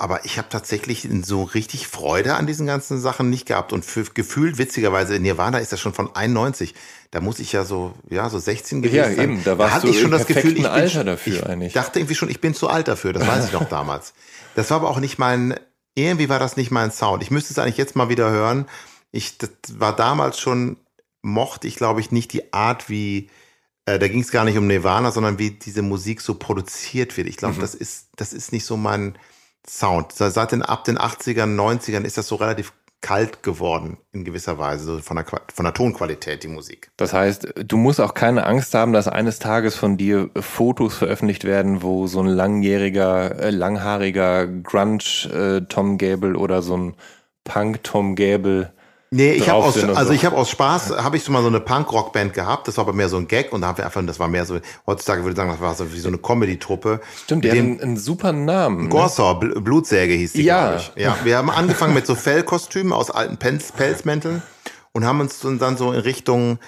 Aber ich habe tatsächlich so richtig Freude an diesen ganzen Sachen nicht gehabt. Und für, gefühlt, witzigerweise, Nirvana ist das schon von 91. Da muss ich ja so, ja, so 16 gewesen Ja, sein. eben, da warst hatte ich schon das Gefühl, ich bin, Alter dafür ich eigentlich. dachte irgendwie schon, ich bin zu alt dafür. Das weiß ich noch damals. Das war aber auch nicht mein, irgendwie war das nicht mein Sound. Ich müsste es eigentlich jetzt mal wieder hören. Ich, das war damals schon, mochte ich glaube ich nicht die Art, wie, äh, da ging es gar nicht um Nirvana, sondern wie diese Musik so produziert wird. Ich glaube, Mhm. das ist, das ist nicht so mein Sound. Se- Seit den, ab den 80ern, 90ern ist das so relativ kalt geworden, in gewisser Weise, so von der, von der Tonqualität, die Musik. Das heißt, du musst auch keine Angst haben, dass eines Tages von dir Fotos veröffentlicht werden, wo so ein langjähriger, äh, langhaariger Grunge äh, Tom Gable oder so ein Punk Tom Gable. Nee, ich habe aus, also so. ich habe aus Spaß, habe ich so mal so eine Punk-Rock-Band gehabt, das war aber mehr so ein Gag und da haben wir einfach, das war mehr so, heutzutage würde ich sagen, das war so wie so eine Comedy-Truppe. Stimmt, die dem einen, super Namen. ne? Gorsaw, Bl Blutsäge hieß die, Ja. glaube ich. Ja, wir haben angefangen mit so Fellkostümen aus alten Pelz, Pelzmänteln und haben uns dann so in Richtung,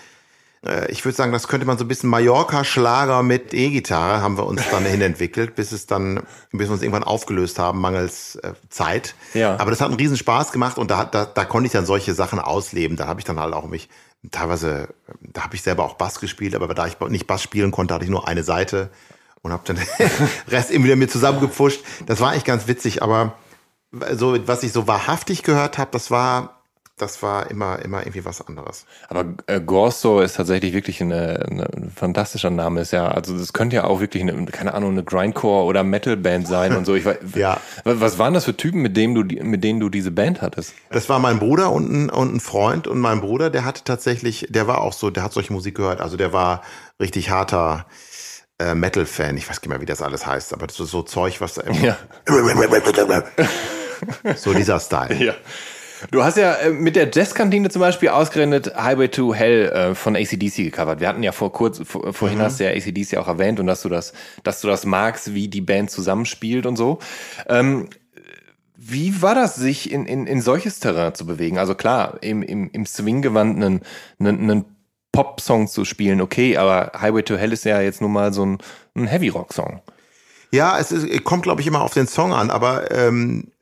ich würde sagen, das könnte man so ein bisschen Mallorca-Schlager mit E-Gitarre haben wir uns dann hin entwickelt, bis es dann, bis wir uns irgendwann aufgelöst haben, mangels äh, Zeit. Ja. Aber das hat einen riesen Spaß gemacht und da, da, da konnte ich dann solche Sachen ausleben. Da habe ich dann halt auch mich, teilweise, da habe ich selber auch Bass gespielt, aber da ich nicht Bass spielen konnte, hatte ich nur eine Seite und habe dann den Rest eben wieder mir zusammengepfuscht. Das war eigentlich ganz witzig, aber so, was ich so wahrhaftig gehört habe, das war, das war immer, immer irgendwie was anderes. Aber äh, Gorso ist tatsächlich wirklich eine, eine, ein fantastischer Name. Ist ja, also das könnte ja auch wirklich eine, keine Ahnung, eine Grindcore oder Metal-Band sein und so. Ich, weiß- Ja. Was waren das für Typen, mit denen du, mit denen du diese Band hattest? Das war mein Bruder und ein, und ein Freund und mein Bruder, der hatte tatsächlich, der war auch so, der hat solche Musik gehört, also der war richtig harter äh, Metal-Fan. Ich weiß nicht mehr, wie das alles heißt, aber das ist so Zeug, was da immer, Ja. so dieser Style. Ja. Du hast ja äh, mit der Jazzkantine zum Beispiel ausgerechnet Highway to Hell äh, von ACDC gecovert. Wir hatten ja vor kurz, vor, vorhin hast du ja ACDC auch erwähnt und dass du das, dass du das magst, wie die Band zusammenspielt und so. Ähm, wie war das, sich in, in, in solches Terrain zu bewegen? Also klar, im, im, im Swing-Gewand einen, einen, einen Pop-Song zu spielen, okay, aber Highway to Hell ist ja jetzt nun mal so ein, ein Heavy-Rock-Song. Ja, es ist, kommt, glaube ich, immer auf den Song an, aber ähm,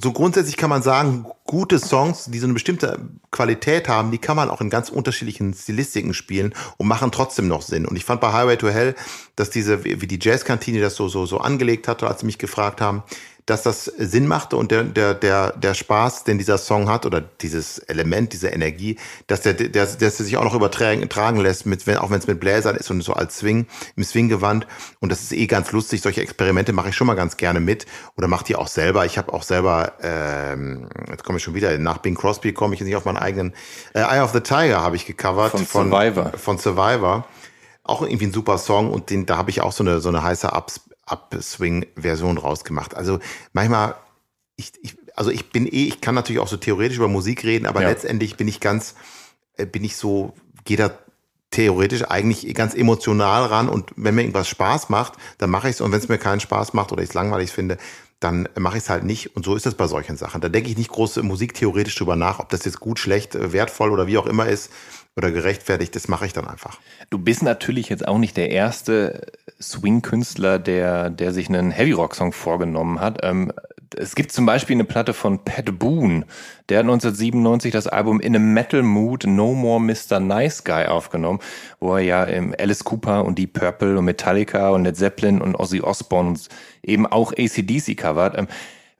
so grundsätzlich kann man sagen, gute Songs, die so eine bestimmte Qualität haben, die kann man auch in ganz unterschiedlichen Stilistiken spielen und machen trotzdem noch Sinn. Und ich fand bei Highway to Hell, dass diese, wie die Jazzkantine das so, so, so angelegt hatte, als sie mich gefragt haben, dass das Sinn machte und der, der, der, der Spaß, den dieser Song hat oder dieses Element, diese Energie, dass der, der, dass der sich auch noch übertragen tragen lässt, mit, wenn, auch wenn es mit Bläsern ist und so als Swing, im Swinggewand. Und das ist eh ganz lustig. Solche Experimente mache ich schon mal ganz gerne mit oder mache die auch selber. Ich habe auch selber, ähm, jetzt komme ich schon wieder, nach Bing Crosby komme ich jetzt nicht auf meinen eigenen, äh, Eye of the Tiger habe ich gecovert. Von Survivor. Von Survivor. Auch irgendwie ein super Song und den, da habe ich auch so eine, so eine heiße Ups, Upswing-Version rausgemacht. Also manchmal, ich, ich, also ich bin eh, ich kann natürlich auch so theoretisch über Musik reden, aber Ja. letztendlich bin ich ganz, äh, bin ich so, geht da theoretisch eigentlich ganz emotional ran und wenn mir irgendwas Spaß macht, dann mache ich es und wenn es mir keinen Spaß macht oder ich es langweilig finde, dann mache ich es halt nicht und so ist es bei solchen Sachen. Da denke ich nicht groß musiktheoretisch drüber nach, ob das jetzt gut, schlecht, äh, wertvoll oder wie auch immer ist oder gerechtfertigt, das mache ich dann einfach. Du bist natürlich jetzt auch nicht der erste Swing-Künstler, der, der sich einen Heavy-Rock-Song vorgenommen hat. Ähm, es gibt zum Beispiel eine Platte von Pat Boone. Der hat 1997 das Album In a Metal Mood No More Mr. Nice Guy aufgenommen, wo er ja ähm, Alice Cooper und Deep Purple und Metallica und Led Zeppelin und Ozzy Osbourne eben auch ACDC covert. Ähm,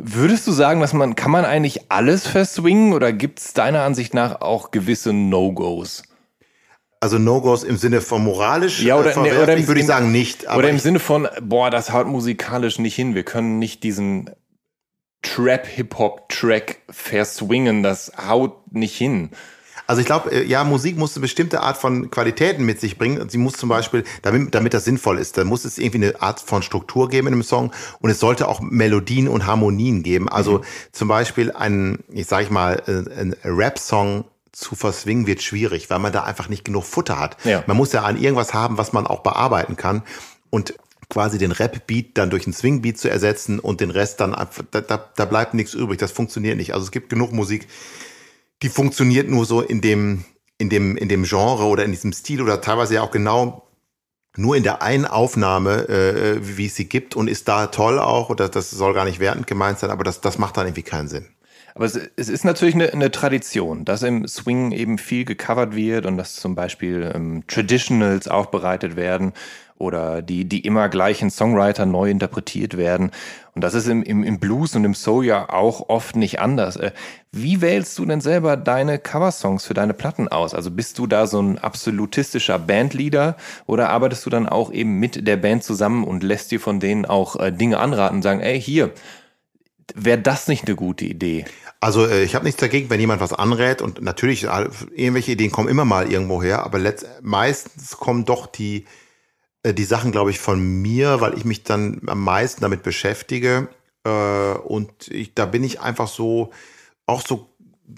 Würdest du sagen, dass man, kann man eigentlich alles verswingen oder gibt es deiner Ansicht nach auch gewisse No-Gos? Also No-Gos im Sinne von moralisch Ja, oder- nee, oder im- würde ich sagen nicht. Aber Oder im Sinne von, boah, das haut musikalisch nicht hin. Wir können nicht diesen Trap-Hip-Hop-Track verswingen. Das haut nicht hin. Also ich glaube, äh, ja, Musik muss eine bestimmte Art von Qualitäten mit sich bringen. Sie muss zum Beispiel, damit, damit das sinnvoll ist, da muss es irgendwie eine Art von Struktur geben in einem Song und es sollte auch Melodien und Harmonien geben. Also mhm. zum Beispiel ein, ich sage ich mal, äh, ein Rap-Song zu verswingen wird schwierig, weil man da einfach nicht genug Futter hat. Ja. Man muss ja an irgendwas haben, was man auch bearbeiten kann. Und quasi den Rap-Beat dann durch einen Swing-Beat zu ersetzen und den Rest dann einfach, da, da, da bleibt nichts übrig. Das funktioniert nicht. Also es gibt genug Musik, die funktioniert nur so in dem, in dem, in dem Genre oder in diesem Stil oder teilweise ja auch genau nur in der einen Aufnahme, äh, wie es sie gibt und ist da toll auch, oder das soll gar nicht wertend gemeint sein, aber das, das macht dann irgendwie keinen Sinn. Aber es, es ist natürlich eine, eine, Tradition, dass im Swing eben viel gecovert wird und dass zum Beispiel ähm, Traditionals aufbereitet werden oder die, die immer gleichen Songwriter neu interpretiert werden. Und das ist im, im, im Blues und im Soul ja auch oft nicht anders. Äh, wie wählst du denn selber deine Coversongs für deine Platten aus? Also bist du da so ein absolutistischer Bandleader oder arbeitest du dann auch eben mit der Band zusammen und lässt dir von denen auch äh, Dinge anraten und sagen, ey, hier, wäre das nicht eine gute Idee? Also äh, ich habe nichts dagegen, wenn jemand was anrät und natürlich irgendwelche Ideen kommen immer mal irgendwo her, aber meistens kommen doch die die Sachen, glaube ich, von mir, weil ich mich dann am meisten damit beschäftige. Äh, und ich, da bin ich einfach so, auch so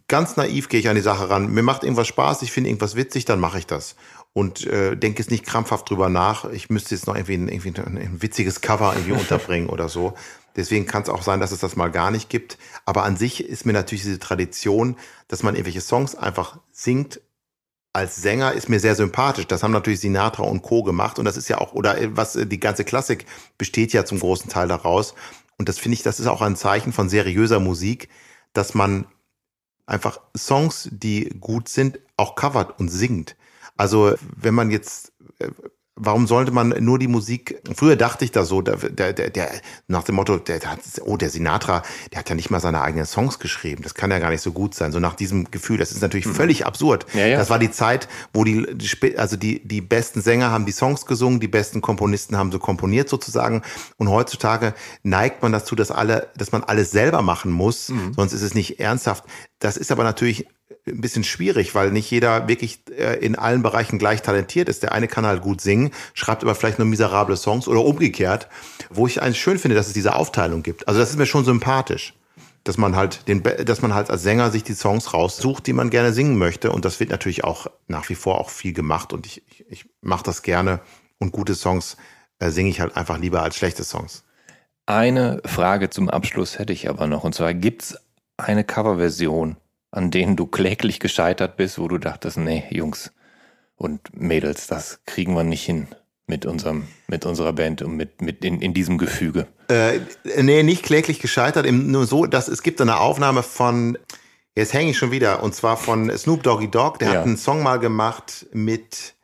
ganz naiv gehe ich an die Sache ran. Mir macht irgendwas Spaß, ich finde irgendwas witzig, dann mache ich das. Und äh, denke jetzt nicht krampfhaft drüber nach, ich müsste jetzt noch irgendwie ein, irgendwie ein, ein witziges Cover irgendwie unterbringen oder so. Deswegen kann es auch sein, dass es das mal gar nicht gibt. Aber an sich ist mir natürlich diese Tradition, dass man irgendwelche Songs einfach singt als Sänger ist mir sehr sympathisch. Das haben natürlich Sinatra und Co. gemacht und das ist ja auch, oder äh, was äh, die ganze Klassik besteht ja zum großen Teil daraus. Und das finde ich, das ist auch ein Zeichen von seriöser Musik, dass man einfach Songs, die gut sind, auch covert und singt. Also wenn man jetzt äh, Warum sollte man nur die Musik? Früher dachte ich da so, der, der, der, nach dem Motto, der, der hat, oh, der Sinatra, der hat ja nicht mal seine eigenen Songs geschrieben. Das kann ja gar nicht so gut sein. So nach diesem Gefühl, das ist natürlich mhm. völlig absurd. Ja, ja. Das war die Zeit, wo die, also die, die besten Sänger haben die Songs gesungen, die besten Komponisten haben so komponiert sozusagen. Und heutzutage neigt man dazu, dass alle, dass man alles selber machen muss, mhm. sonst ist es nicht ernsthaft. Das ist aber natürlich ein bisschen schwierig, weil nicht jeder wirklich äh, in allen Bereichen gleich talentiert ist. Der eine kann halt gut singen, schreibt aber vielleicht nur miserable Songs oder umgekehrt, wo ich eigentlich schön finde, dass es diese Aufteilung gibt. Also das ist mir schon sympathisch, dass man halt den, dass man halt als Sänger sich die Songs raussucht, die man gerne singen möchte. Und das wird natürlich auch nach wie vor auch viel gemacht und ich, ich, ich mache das gerne und gute Songs äh, singe ich halt einfach lieber als schlechte Songs. Eine Frage zum Abschluss hätte ich aber noch und zwar gibt's eine Coverversion an denen du kläglich gescheitert bist, wo du dachtest, nee, Jungs und Mädels, das kriegen wir nicht hin mit unserem, mit unserer Band und mit, mit in, in diesem Gefüge? Äh, nee, nicht kläglich gescheitert, nur so, dass es gibt eine Aufnahme von, jetzt hänge ich schon wieder, und zwar von Snoop Doggy Dogg, der ja. hat einen Song mal gemacht mit,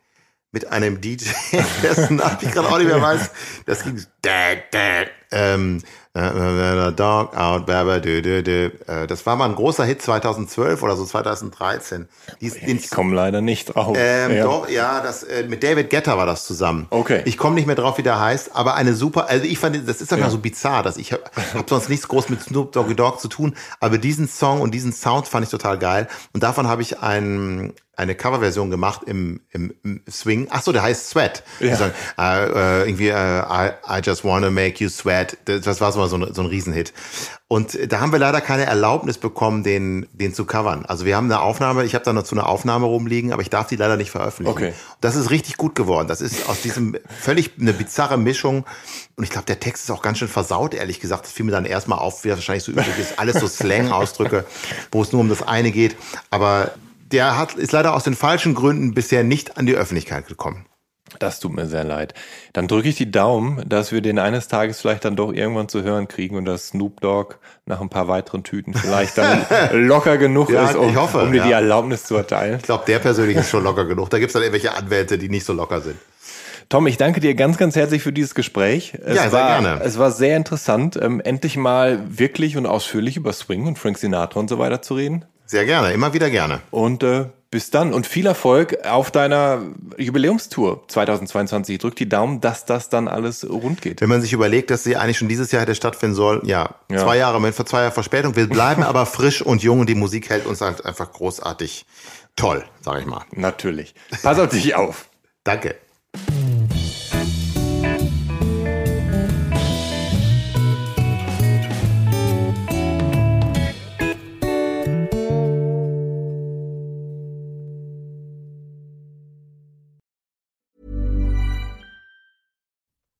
mit einem DJ, dessen Namen ich gerade auch nicht mehr weiß. Das ging, dad, dad, ähm, äh, Dog out, äh, das war mal ein großer Hit 2012 oder so 2013. Dies, ich komme leider nicht drauf. Ähm, ja. Doch, ja, das, äh, mit David Getter war das zusammen. Okay. Ich komme nicht mehr drauf, wie der heißt, aber eine super, also ich fand, das ist einfach ja. so bizarr, dass ich habe hab sonst nichts groß mit Snoop Doggy Dogg zu tun, aber diesen Song und diesen Sound fand ich total geil und davon habe ich ein eine Coverversion gemacht im, im, im Swing. Ach so, der heißt Sweat. Ja. Sagen, äh, äh, irgendwie äh, I, I just wanna make you sweat. Das, war so, so, ein, so ein Riesenhit. Und da haben wir leider keine Erlaubnis bekommen, den, den zu covern. Also wir haben eine Aufnahme, ich habe da noch zu einer Aufnahme rumliegen, aber ich darf die leider nicht veröffentlichen. Okay. Das ist richtig gut geworden. Das ist aus diesem völlig eine bizarre Mischung. Und ich glaube, der Text ist auch ganz schön versaut, ehrlich gesagt. Das fiel mir dann erstmal auf, wie das wahrscheinlich so üblich ist. Alles so Slang-Ausdrücke, wo es nur um das eine geht. Aber der hat, ist leider aus den falschen Gründen bisher nicht an die Öffentlichkeit gekommen. Das tut mir sehr leid. Dann drücke ich die Daumen, dass wir den eines Tages vielleicht dann doch irgendwann zu hören kriegen und dass Snoop Dogg nach ein paar weiteren Tüten vielleicht dann locker genug ja, ist, um, hoffe, um dir ja. die Erlaubnis zu erteilen. Ich glaube, der persönlich ist schon locker genug. Da gibt es dann irgendwelche Anwälte, die nicht so locker sind. Tom, ich danke dir ganz, ganz herzlich für dieses Gespräch. Es ja, sehr war, gerne. Es war sehr interessant, ähm, endlich mal wirklich und ausführlich über Swing und Frank Sinatra und so weiter zu reden. Sehr gerne, immer wieder gerne. Und äh, Bis dann und viel Erfolg auf deiner Jubiläumstour 2022. Ich drück die Daumen, dass das dann alles rund geht. Wenn man sich überlegt, dass sie eigentlich schon dieses Jahr hätte stattfinden sollen, ja, ja. zwei Jahre mit zwei Jahre Verspätung. Wir bleiben aber frisch und jung und die Musik hält uns halt einfach großartig toll, sag ich mal. Natürlich. Pass auf dich auf. Danke.